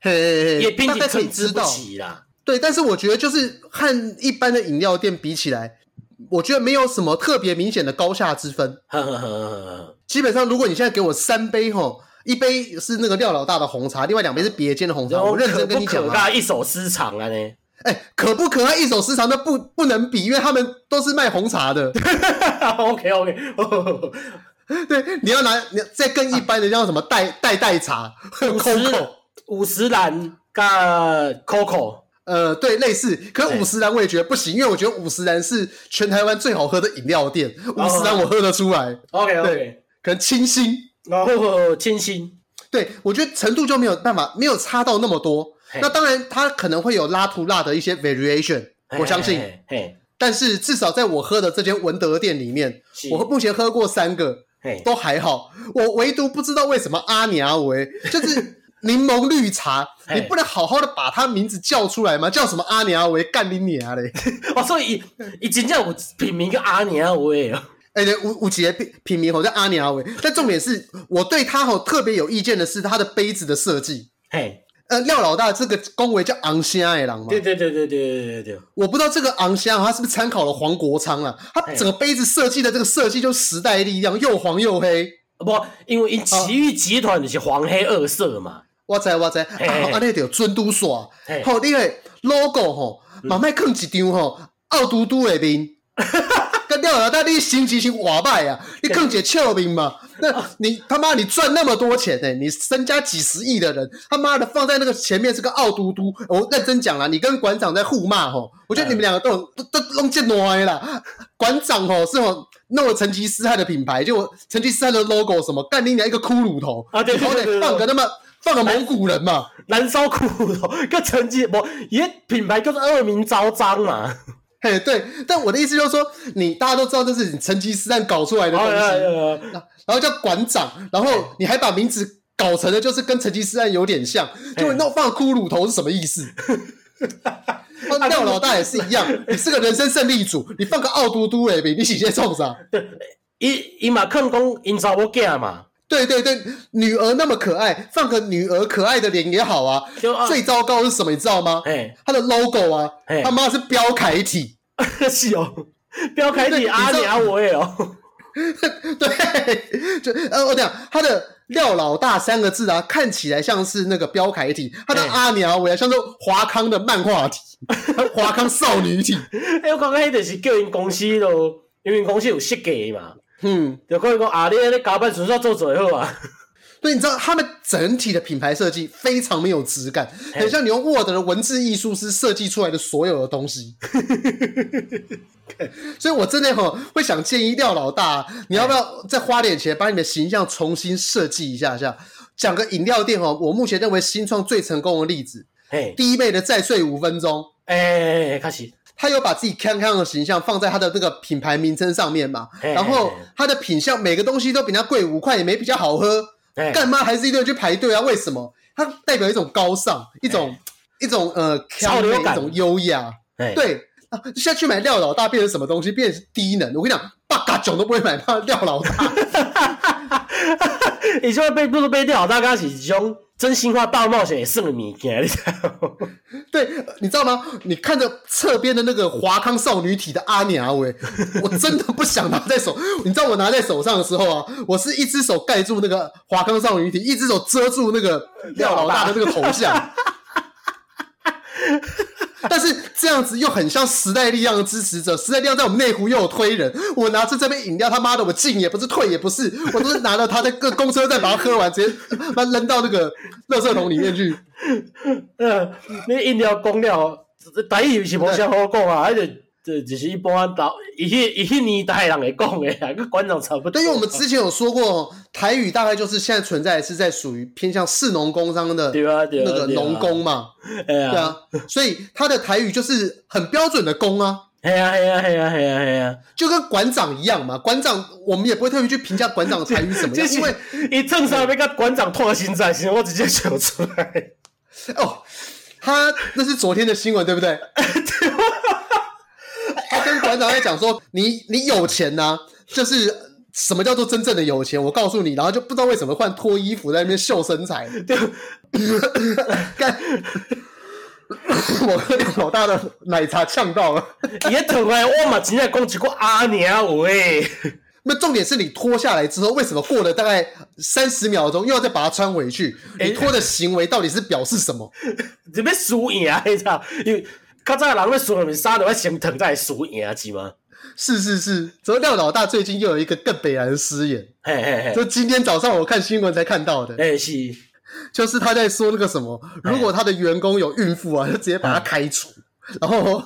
嘿嘿嘿，也品质参差不齐啦。对，但是我觉得就是和一般的饮料店比起来，我觉得没有什么特别明显的高下之分。呵呵呵呵基本上，如果你现在给我三杯吼。一杯是那个廖老大的红茶，另外两杯是别间的红茶。我认真跟你讲啊，一手私藏啊呢？哎，可不可爱？一手私藏，那不不能比，因为他们都是卖红茶的。OK OK，对，你要拿，你再更一般的叫什么代代代茶，Coco 五十岚跟 Coco，呃，对，类似。可是五十岚我也觉得不行，因为我觉得五十岚是全台湾最好喝的饮料店，五十岚我喝得出来。OK OK，可能清新。然后清新，对，我觉得程度就没有办法，没有差到那么多。那当然，它可能会有拉图拉的一些 variation，我相信。但是至少在我喝的这间文德店里面，我目前喝过三个，都还好。我唯独不知道为什么阿尼阿维 就是柠檬绿茶，你不能好好的把它名字叫出来吗？叫什么阿尼阿维干你娘嘞！我，所以以前叫我品名叫阿尼阿维哦。哎，对，吴吴杰品品名好像阿尼阿伟，但重点是我对他吼特别有意见的是他的杯子的设计。嘿，呃，廖老大这个恭维叫昂香爱郎嘛？对对对对对对对对。我不知道这个昂香他是不是参考了黄国昌啊？他整个杯子设计的这个设计就时代力量，又黄又黑。不，因为因奇遇集团就是黄黑二色嘛。我知我知，啊，啊，那条尊嘟耍，好，你个 logo 吼，慢慢放一张吼，奥嘟嘟的面，跟廖老大你心情是瓦败啊，你放一个俏面嘛，那你他妈你赚那么多钱呢、欸？你身家几十亿的人，他妈的放在那个前面是个奥嘟嘟，我认真讲啦，你跟馆长在互骂吼，我觉得你们两个都都都弄见歪啦，馆长吼是吼弄了成吉思汗的品牌，就成吉思汗的 logo 什么，干你娘一个骷髅头啊，对对对，放个那么。放个蒙古人嘛，燃烧骷髅头，个成吉不，也品牌就是恶名昭彰嘛。嘿，对，但我的意思就是说，你大家都知道这是你成吉思汗搞出来的东西，然后叫馆长，然后你还把名字搞成了就是跟成吉思汗有点像，就那放骷髅头是什么意思？廖老大也是一样，你是个人生胜利组，你放个奥嘟嘟诶，你直接冲啥？对，伊伊嘛肯讲因查某囝嘛。对对对，女儿那么可爱，放个女儿可爱的脸也好啊。啊最糟糕是什么，你知道吗？哎，他的 logo 啊，他妈是标楷体，是哦，标楷体阿娘我也哦。对，就呃，我讲他的廖老大三个字啊，看起来像是那个标楷体，他的阿娘我也像是华康的漫画体，华康少女体。哎，我刚刚那个是叫因公司咯，因为公司有设计嘛。嗯，就可以讲啊，你你搞办纯粹做最好啊。对，你知道他们整体的品牌设计非常没有质感，很像你用 Word 的文字艺术师设计出来的所有的东西。所以，我真的很会想建议廖老大，你要不要再花点钱把你的形象重新设计一下下？讲个饮料店哦，我目前认为新创最成功的例子，第一妹的再睡五分钟，哎，开始。他有把自己康康的形象放在他的那个品牌名称上面嘛？然后他的品相每个东西都比他贵五块，也没比较好喝，干嘛还是一堆人去排队啊？为什么？它代表一种高尚，一种一种呃，潮流感，一种优雅。对啊，现在去买廖老大变成什么东西？变成低能。我跟你讲，八嘎囧都不会买到廖老大。你说被不如被廖老大刚起凶。真心话大冒险也是个谜，你知道吗？对，你知道吗？你看着侧边的那个华康少女体的阿娘喂，我真的不想拿在手。你知道我拿在手上的时候啊，我是一只手盖住那个华康少女体，一只手遮住那个廖老大的那个头像。但是这样子又很像时代力量的支持者，时代力量在我们内湖又有推人。我拿着这杯饮料，他妈的，我进也不是，退也不是，我都是拿了他的个公车再把它喝完，直接把它扔到那个垃圾桶里面去。嗯，那饮料公料，台语是无啥好讲啊，还是。这只是一般到一一一年代人会讲的，跟馆长差不多。对，因为我们之前有说过，台语大概就是现在存在是在属于偏向市农工商的那个农工嘛，对啊，所以他的台语就是很标准的工啊，哎呀哎呀哎呀哎呀哎呀，就跟馆长一样嘛，馆长我们也不会特别去评价馆长的台语怎么样，因为一正常被个馆长拖心在心，我直接说出来。哦，他那是昨天的新闻，对不对？馆长在讲说，你你有钱呐、啊，就是什么叫做真正的有钱？我告诉你，然后就不知道为什么换脱衣服在那边秀身材。对，干，我喝掉老大的奶茶呛到了。也疼哎，我嘛今天讲几个阿娘喂。那重点是你脱下来之后，为什么过了大概三十秒钟又要再把它穿回去？你脱的行为到底是表示什么？这边输赢啊，你知道？因为。较早人咧输里面杀的会心疼再输赢是吗？是是是，只是廖老大最近又有一个更北然的失言，嘿嘿嘿，就今天早上我看新闻才看到的，哎是，就是他在说那个什么，如果他的员工有孕妇啊，就直接把他开除，然后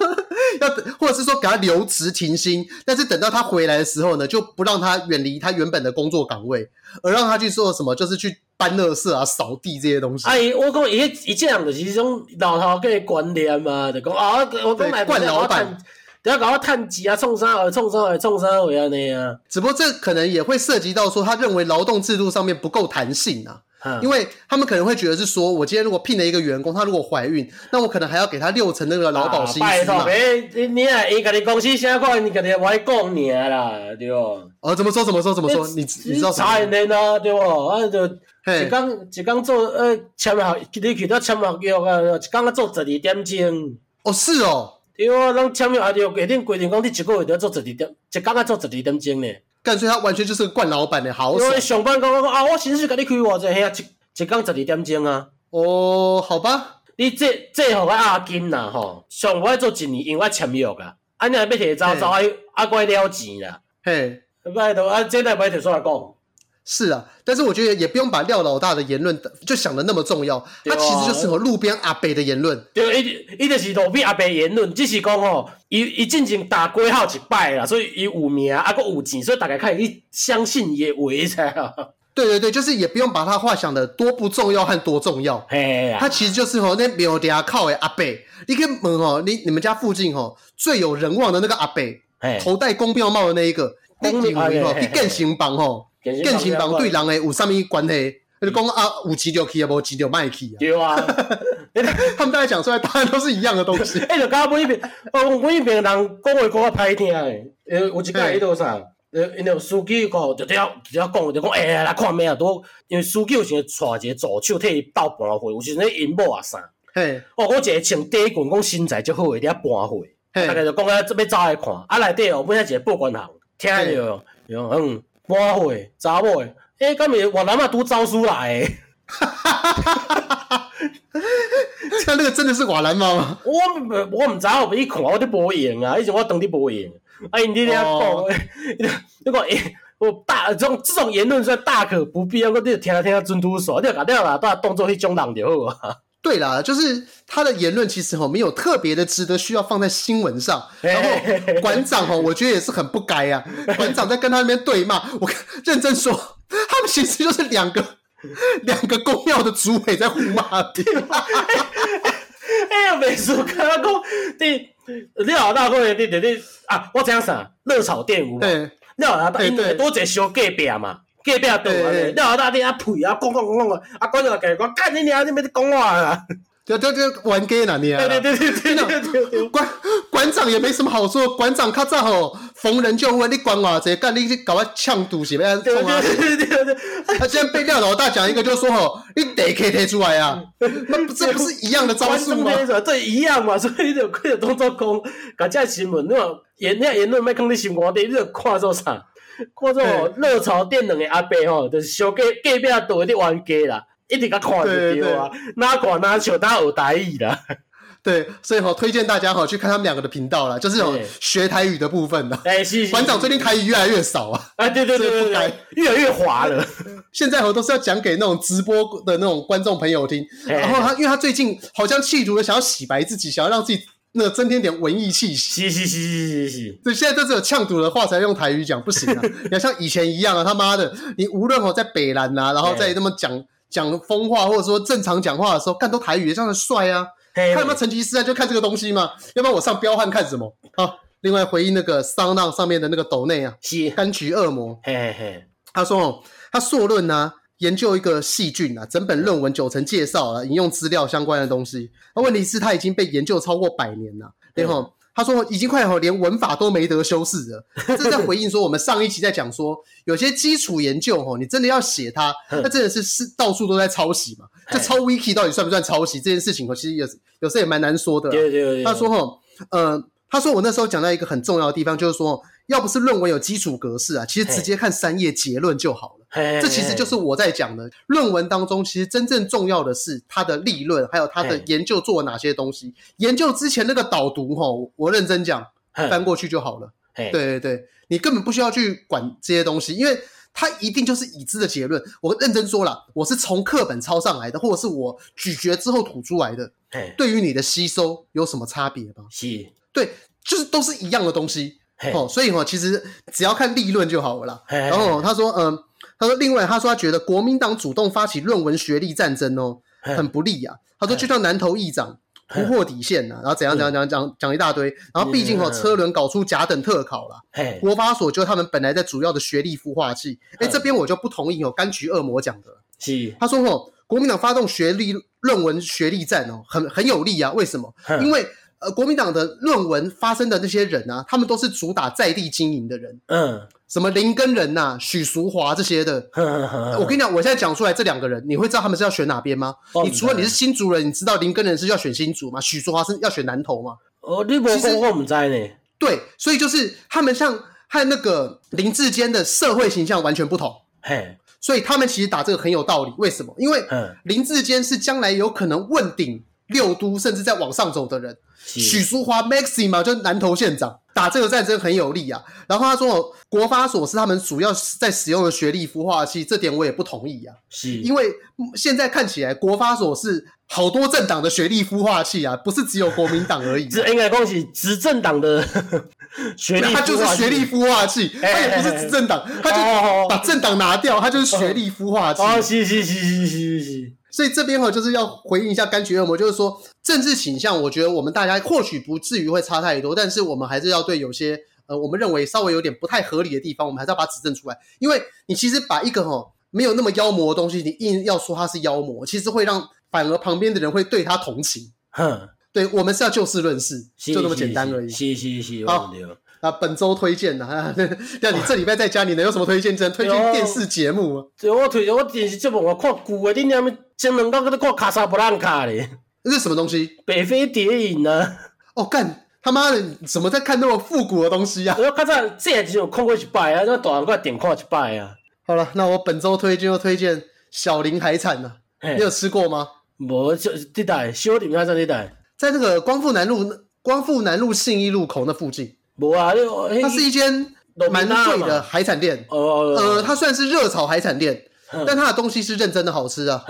要或者是说给他留职停薪，但是等到他回来的时候呢，就不让他远离他原本的工作岗位，而让他去做什么，就是去。搬垃圾啊，扫地这些东西。哎，我讲伊伊这样就是一种老头嘅观念嘛，就讲啊，我讲来惯老板，等下搞我趁钱啊，冲啥啊，创啥啊，创啥为安尼啊。只不过这可能也会涉及到说，他认为劳动制度上面不够弹性啊。因为他们可能会觉得是说，我今天如果聘了一个员工，她如果怀孕，那我可能还要给她六成那个劳保薪资嘛。拜托，你你啊，伊家己公司写过，你家己我讲你啦，对不？哦，怎么说？怎么说？怎么说？你你知道啥？查人啊，对不？啊，就一工一工做呃签合，你去到签合约啊，一工啊做十二点钟。哦，是哦。对啊，咱签约啊，就规定规定讲，你一个月要做十二点，一工啊做十二点钟呢。干脆他完全就是个惯老板的，好爽。上班讲讲啊，我薪水给你开偌济，嘿啊，一一工十二点钟啊。哦，好吧。你这这互我押金啦，吼，上我做一年，因为我签约啦。啊，你若要提早早，啊，怪了钱啦。嘿，拜托啊，这代不要提出来讲。是啊，但是我觉得也不用把廖老大的言论就想的那么重要，他其实就是和路边阿伯的言论。对，伊伊就是路边阿伯言论，只是讲吼，伊伊进前打过好一摆啦，所以伊有名，啊，搁有钱，所以大家可以相信伊话才啊。对对对，就是也不用把他话想的多不重要和多重要。嘿呀，他其实就是吼那庙底下靠的阿伯，你可以问吼，你你们家附近吼最有人望的那个阿伯，头戴公庙帽的那一个，你认为吼你更行帮吼？更新房对人诶有啥物关系？就讲啊，有钱就去啊，无钱就卖去啊。对啊，他们大家讲出来答案都是一样的东西。哎，就刚刚每一边，哦，每一边人讲话讲较歹听诶。呃，有一个迄个啥，呃，因为司机个就只要就要讲，就讲哎，来看咩啊？都因为司机有时带一个助手替伊斗搬货，有时阵因某啊啥。嘿，哦，我一个穿短裙，讲身材足好诶，伫遐搬货，大概就讲啊，准备走来看，啊内底哦，本来一个报关行，听着，嗯。搬货查某诶，哎，今日越南嘛拄招书来诶，哈哈哈哈哈哈！像那个真的是越南吗？我我唔知，我俾伊看我啲无用啊，以前我当啲无用。哎，你听讲，你讲哎，我大这种这种言论算大可不必，要我你就听下听下准土手，你就搞掉啦，把当做去种人就好啊。对啦，就是他的言论其实哈没有特别的值得需要放在新闻上。然后馆长哈，我觉得也是很不该啊。馆长在跟他那边对骂，我认真说，他们其实就是两个两个公庙的主委在互骂。哎呀，美术跟他讲，你你老大会你你你啊，我讲啥？热炒店有吗？你老大因为多在修隔壁嘛。隔壁桌啊，你老大你啊呸啊，讲讲讲讲啊，啊，馆长就讲，干你娘，你没得讲话啊，就就就玩 gay 啦你啊，对对对对对对，馆馆长也没什么好说，馆长较早吼逢人就问你管我这干你去搞我呛赌是咩？对对对对对，他现在被廖老大讲一个，就说吼，你得可以提出来啊，那不这不是一样的招数吗？对，一样嘛，所以就可以当作讲，搞这新闻，你话言那言论没看你新闻的，你就看做啥？看做热炒店两个阿伯吼，就是小隔隔壁桌的玩家啦，一直甲看就对啊，哪看哪笑，哪有台语啦。对，所以吼推荐大家吼去看他们两个的频道啦，就是有学台语的部分的。哎，是馆长最近台语越来越少啊，哎，对对对对对，越来越滑了。现在吼都是要讲给那种直播的那种观众朋友听，然后他因为他最近好像企图的想要洗白自己，想要让自己。那个增添点文艺气息，是是是是是是，对，现在都只有呛赌的话才用台语讲，不行啊！你要像以前一样啊，他妈的，你无论我在北兰呐、啊，然后在那么讲讲疯话，或者说正常讲话的时候，干都台语，这样的帅啊！看有没有成吉思汗，就看这个东西嘛，要不然我上彪悍看什么？好，另外回应那个桑浪上面的那个斗内啊，是柑橘恶魔，嘿嘿嘿，他说哦，他硕论呢。研究一个细菌啊，整本论文九成介绍啊，引用资料相关的东西。那问题是，它已经被研究超过百年了。然后他说，已经快连文法都没得修饰了。这是在回应说，我们上一期在讲说，有些基础研究吼，你真的要写它，那真的是是到处都在抄袭嘛？这抄 Wiki 到底算不算抄袭这件事情，我其实有有时候也蛮难说的。对对对。他说吼，呃，他说我那时候讲到一个很重要的地方，就是说。要不是论文有基础格式啊，其实直接看三页结论就好了。嘿这其实就是我在讲的论文当中，其实真正重要的是它的立论，还有它的研究做了哪些东西。嘿研究之前那个导读吼，我认真讲，翻过去就好了。嘿对对对，你根本不需要去管这些东西，因为它一定就是已知的结论。我认真说了，我是从课本抄上来的，或者是我咀嚼之后吐出来的。嘿对于你的吸收有什么差别吗？是，对，就是都是一样的东西。哦，所以哦，其实只要看立论就好了啦。然后他说，嗯，他说，另外他说他觉得国民党主动发起论文学历战争哦，很不利啊。他说，就像南投议长突破底线呐，然后怎样怎样怎样讲讲一大堆，然后毕竟哈车轮搞出甲等特考了，国发所就他们本来在主要的学历孵化器，哎，这边我就不同意哦，柑橘恶魔讲的，是。他说哦，国民党发动学历论文学历战哦，很很有利啊，为什么？因为。呃，国民党的论文发生的那些人啊，他们都是主打在地经营的人，嗯，什么林根人呐、许淑华这些的。呵呵呵我跟你讲，我现在讲出来这两个人，你会知道他们是要选哪边吗？哦、你除了你是新竹人，你知道林根人是要选新竹吗？许淑华是要选南投吗？哦，你不说我们在呢。对，所以就是他们像和那个林志坚的社会形象完全不同。嘿，所以他们其实打这个很有道理。为什么？因为林志坚是将来有可能问鼎六都，甚至在往上走的人。许淑华 Maxi 嘛，就是南投县长打这个战争很有利啊。然后他说，国发所是他们主要在使用的学历孵化器，这点我也不同意啊。是，因为现在看起来国发所是好多政党的学历孵化器啊，不是只有国民党而已。这应该恭喜执政党的 学历，他就是学历孵化器，他也不是执政党，他就把政党拿掉，他就是学历孵化器。哦，是是是是是是。所以这边哈就是要回应一下柑橘恶魔，就是说政治倾向，我觉得我们大家或许不至于会差太多，但是我们还是要对有些呃我们认为稍微有点不太合理的地方，我们还是要把它指正出来。因为你其实把一个哈没有那么妖魔的东西，你硬要说它是妖魔，其实会让反而旁边的人会对他同情。哼，对我们是要就事论事，就这么简单而已。是是是，好啊，本周推荐的啊，那你这礼拜在家你能有什么推荐？只能推荐电视节目。对，我推荐我电视节目，我看古的，你那么。前两天在看卡萨布兰卡嘞，这是什么东西？北非谍影呢？哦，干他妈的，怎么在看那么复古的东西啊？我看这这也只有看过一摆啊，那大人过来点看一摆啊。好了，那我本周推荐就推荐小林海产了。你有吃过吗？我就这带小林海产这带，在那个光复南路、光复南路信义路口那附近。无啊，它是一间蛮贵的海产店。哦，呃，它算是热炒海产店。但它的东西是认真的好吃啊！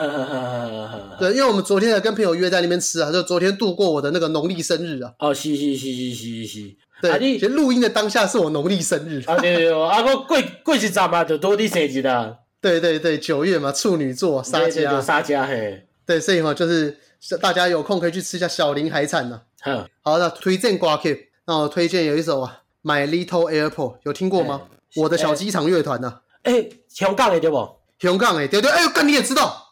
对，因为我们昨天还跟朋友约在那边吃啊，就昨天度过我的那个农历生日啊。哦，是是是是是是。对，其实录音的当下是我农历生日。啊对对，啊我过过一阵嘛就多你生日啦。对对对，九月嘛，处女座，沙家沙家嘿。对，所以嘛，就是大家有空可以去吃一下小林海产呐。好，好，那推荐歌曲，那我推荐有一首啊，《My Little Airport》，有听过吗？我的小机场乐团呐。哎，香港的对不？香港哎，对对，哎呦，哥你也知道，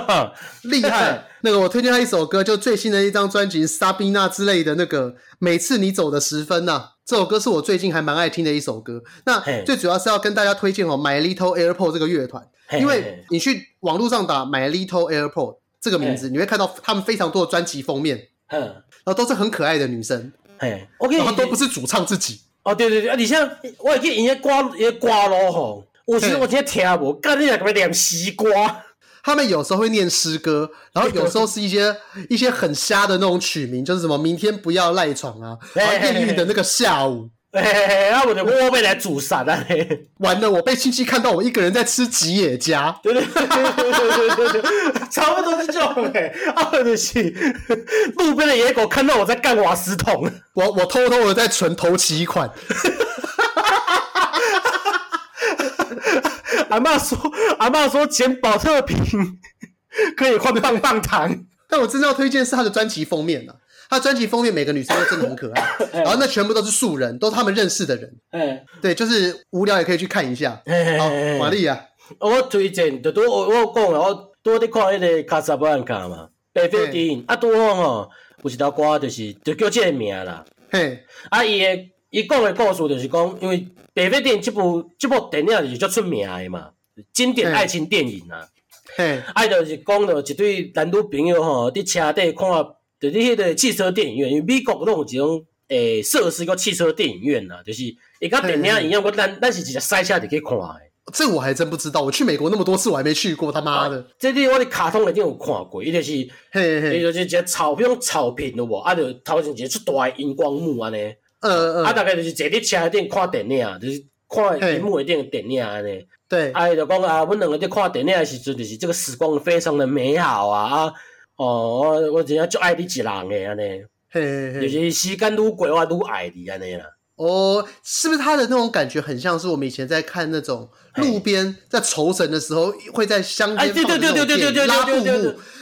厉害。那个我推荐他一首歌，就最新的一张专辑《Sabina》之类的那个，每次你走的时分呐、啊，这首歌是我最近还蛮爱听的一首歌。那最主要是要跟大家推荐哦，《My Little Airport》这个乐团，因为你去网络上打《My Little Airport》这个名字，你会看到他们非常多的专辑封面，然后都是很可爱的女生，嘿，OK，然后都不是主唱自己。哦，对对对，啊你像我也可以演歌，演歌咯吼。我其实我今天听无，干你俩干嘛念西瓜？他们有时候会念诗歌，然后有时候是一些一些很瞎的那种曲名，就是什么明天不要赖床啊，然后艳遇的那个下午，然后我就窝被来煮散了，完了，我被亲戚看到我一个人在吃吉野家，对对对对对对，差不多是这种哎，啊对是路边的野狗看到我在干瓦斯桶，我我偷偷的在存头期款。阿嬷说：“阿嬷说捡宝特瓶可以换棒棒糖。”但我真正要推荐是他的专辑封面啊，他专辑封面每个女生都真的很可爱，然后那全部都是素人，都是他们认识的人。对，就是无聊也可以去看一下。好，玛丽啊，我推荐就多我我讲了，我多在看那个卡萨布兰卡嘛，北非电影啊，多吼，有一条歌就是就叫这个名啦。嘿，啊伊个伊讲的故事就是讲，因为。北非电影这部这部电影就是较出名的嘛，经典爱情电影啊。嘿，啊就是讲了一对男女朋友吼，伫车底看，就是迄个汽车电影院，因为美国拢有一种诶设施叫汽车电影院呐，就是伊甲电影一样，我咱咱是直接塞车就可以看的。这我还真不知道，我去美国那么多次，我还没去过，他妈的。这里我的卡通一定有看过，伊就是，伊就是一个草坪草坪的无，啊，就头前一个出大诶荧光幕安尼。呃呃，啊，大概就是坐伫车顶看电影，就是看荧幕顶的电影安尼。对，啊，伊就讲啊，阮两个在看电影的时阵，就是这个时光非常的美好啊啊！哦，我我真正足爱你一人的安尼，嘿嘿，就是时间愈过我愈爱你安尼啦。哦，是不是他的那种感觉很像是我们以前在看那种路边在酬神的时候，会在乡间放那种电拉布幕，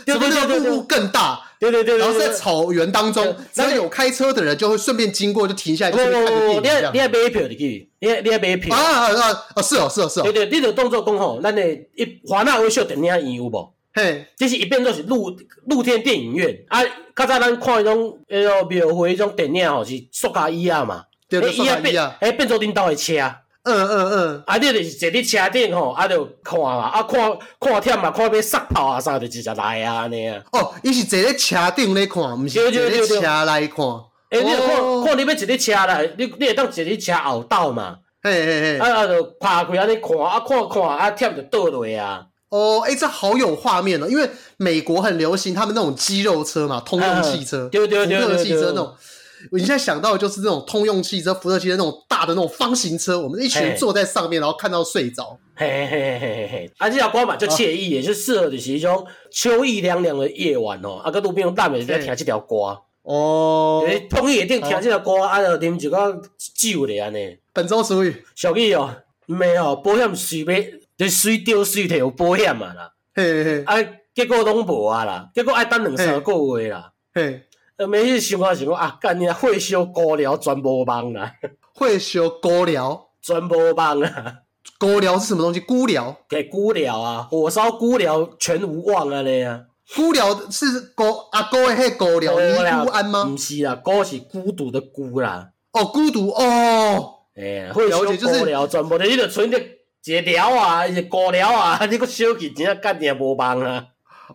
什么那个幕更大？对对对，然后在草原当中，只要有开车的人就会顺便经过，就停下来，就顺便看个电影这样。你你买票的去，你你买票啊啊啊！是哦是哦是哦。对对，你的动作讲吼，咱的一华纳威秀电影院有无？嘿，这是一边都是露露天电影院啊。较早咱看迄种迄种庙会迄种电影吼，是塑胶椅啊嘛，对对，塑胶椅啊，哎，变做恁兜的车。嗯嗯嗯，啊，你就是坐伫车顶吼，啊，就看嘛，啊，看看忝嘛，看要撒炮啊啥，就直接来啊安尼啊。哦，伊是坐伫车顶咧看，毋是坐伫车内看。诶，你看看你要坐伫车内，你你会当坐伫车后斗嘛？嘿嘿嘿，啊啊，就拍开安尼看，啊看看啊忝就倒落啊。哦，诶，这好有画面哦，因为美国很流行他们那种肌肉车嘛，通用汽车，对对对，福特汽车那种。我现在想到的就是那种通用汽车、福特汽车那种大的那种方形车，我们一群人坐在上面，然后看到睡着。嘿嘿嘿嘿嘿嘿，啊，这条歌嘛就惬意，也是适合的是一种秋意凉凉的夜晚哦。啊，个路边大美在听这条歌哦，通夜一定听这条歌，啊，就啉一个酒咧安尼。本周俗语，俗语哦，没有保险随便就随丢随提有保险嘛啦。嘿嘿，啊，结果拢无啊啦，结果爱等两三个月啦。嘿。每日想啊想讲啊，干你啊，火烧高粱全无望啦，火烧高粱全无望啦，高粱 是什么东西？菇寮，给菇寮啊，火烧菇寮全无望啊那样。菇寮是高阿哥的迄高粱尼姑庵吗？不是啊，孤是孤独的孤啦。哦，孤独哦，哎，会烧高粱全部的，你就存着一个寮啊，一个高粱啊，你个烧起真正干你也无帮啊。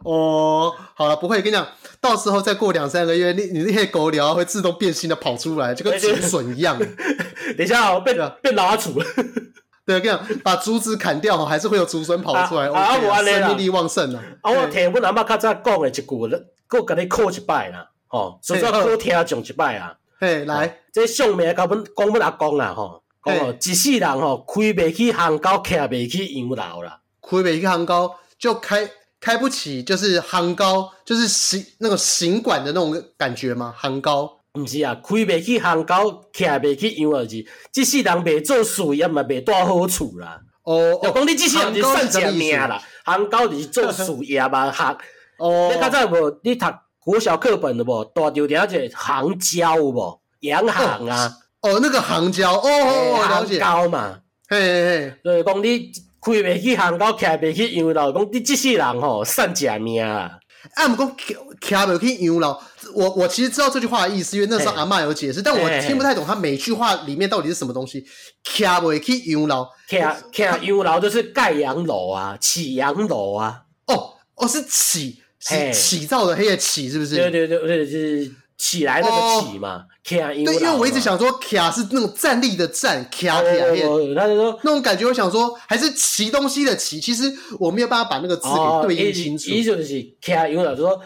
哦，好了，不会，跟你讲。到时候再过两三个月，你你那些狗粮会自动变新的跑出来，就跟竹笋一样。等一下哦，变变老鼠了。对，跟你讲，把竹子砍掉，还是会有竹笋跑出来。啊，我生命力旺盛啊！啊，我听阮阿妈较早讲的一句，我给你考一摆啦，吼，至少考听上一摆啊。嘿，来，这上面甲阮讲阮阿公啦，吼，讲哦，一世人吼，开袂起行高，徛袂起洋楼啦，开袂起行高就开。开不起，就是行高，就是行那个行管的那种感觉吗？行高，毋是啊，开不起行高，徛不起洋儿子，这世人未做事业嘛，未带好处啦。哦，就讲你一世人是算什命啦？行高就是做事业嘛，学。哦，你刚才有无？你读国小课本的无？大条条一个行交有无？洋行啊。哦，那个行交，哦哦，了解。高嘛，嘿嘿嘿，就是讲你。开袂起行高，徛袂起洋楼，讲你这世人吼善假命啊！啊，毋讲徛徛袂起洋楼，我我其实知道这句话的意思，因为那时候阿嬷有解释，但我听不太懂他每句话里面到底是什么东西。徛袂起洋楼，徛徛洋楼就是盖洋楼啊，起洋楼啊。哦哦，是起起起造的黑的起，是不是？对对对对，就是。起来那个起嘛，对，因为我一直想说，卡是那种站立的站，徛徛。他就说那种感觉，我想说还是骑东西的骑。其实我没有办法把那个字给对应清楚。意思就是徛洋楼，就是说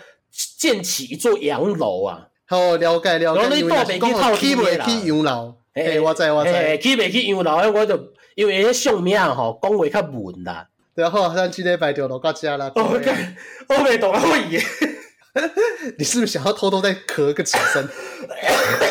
建起一座洋楼啊。好，了解了解。然后你到北去套起不起洋楼？哎，我知我知。起不起洋楼，我就因为那相名吼讲话较文啦。然后咱今天白条路到家了。我没懂啊，会耶。你是不是想要偷偷再咳个几声？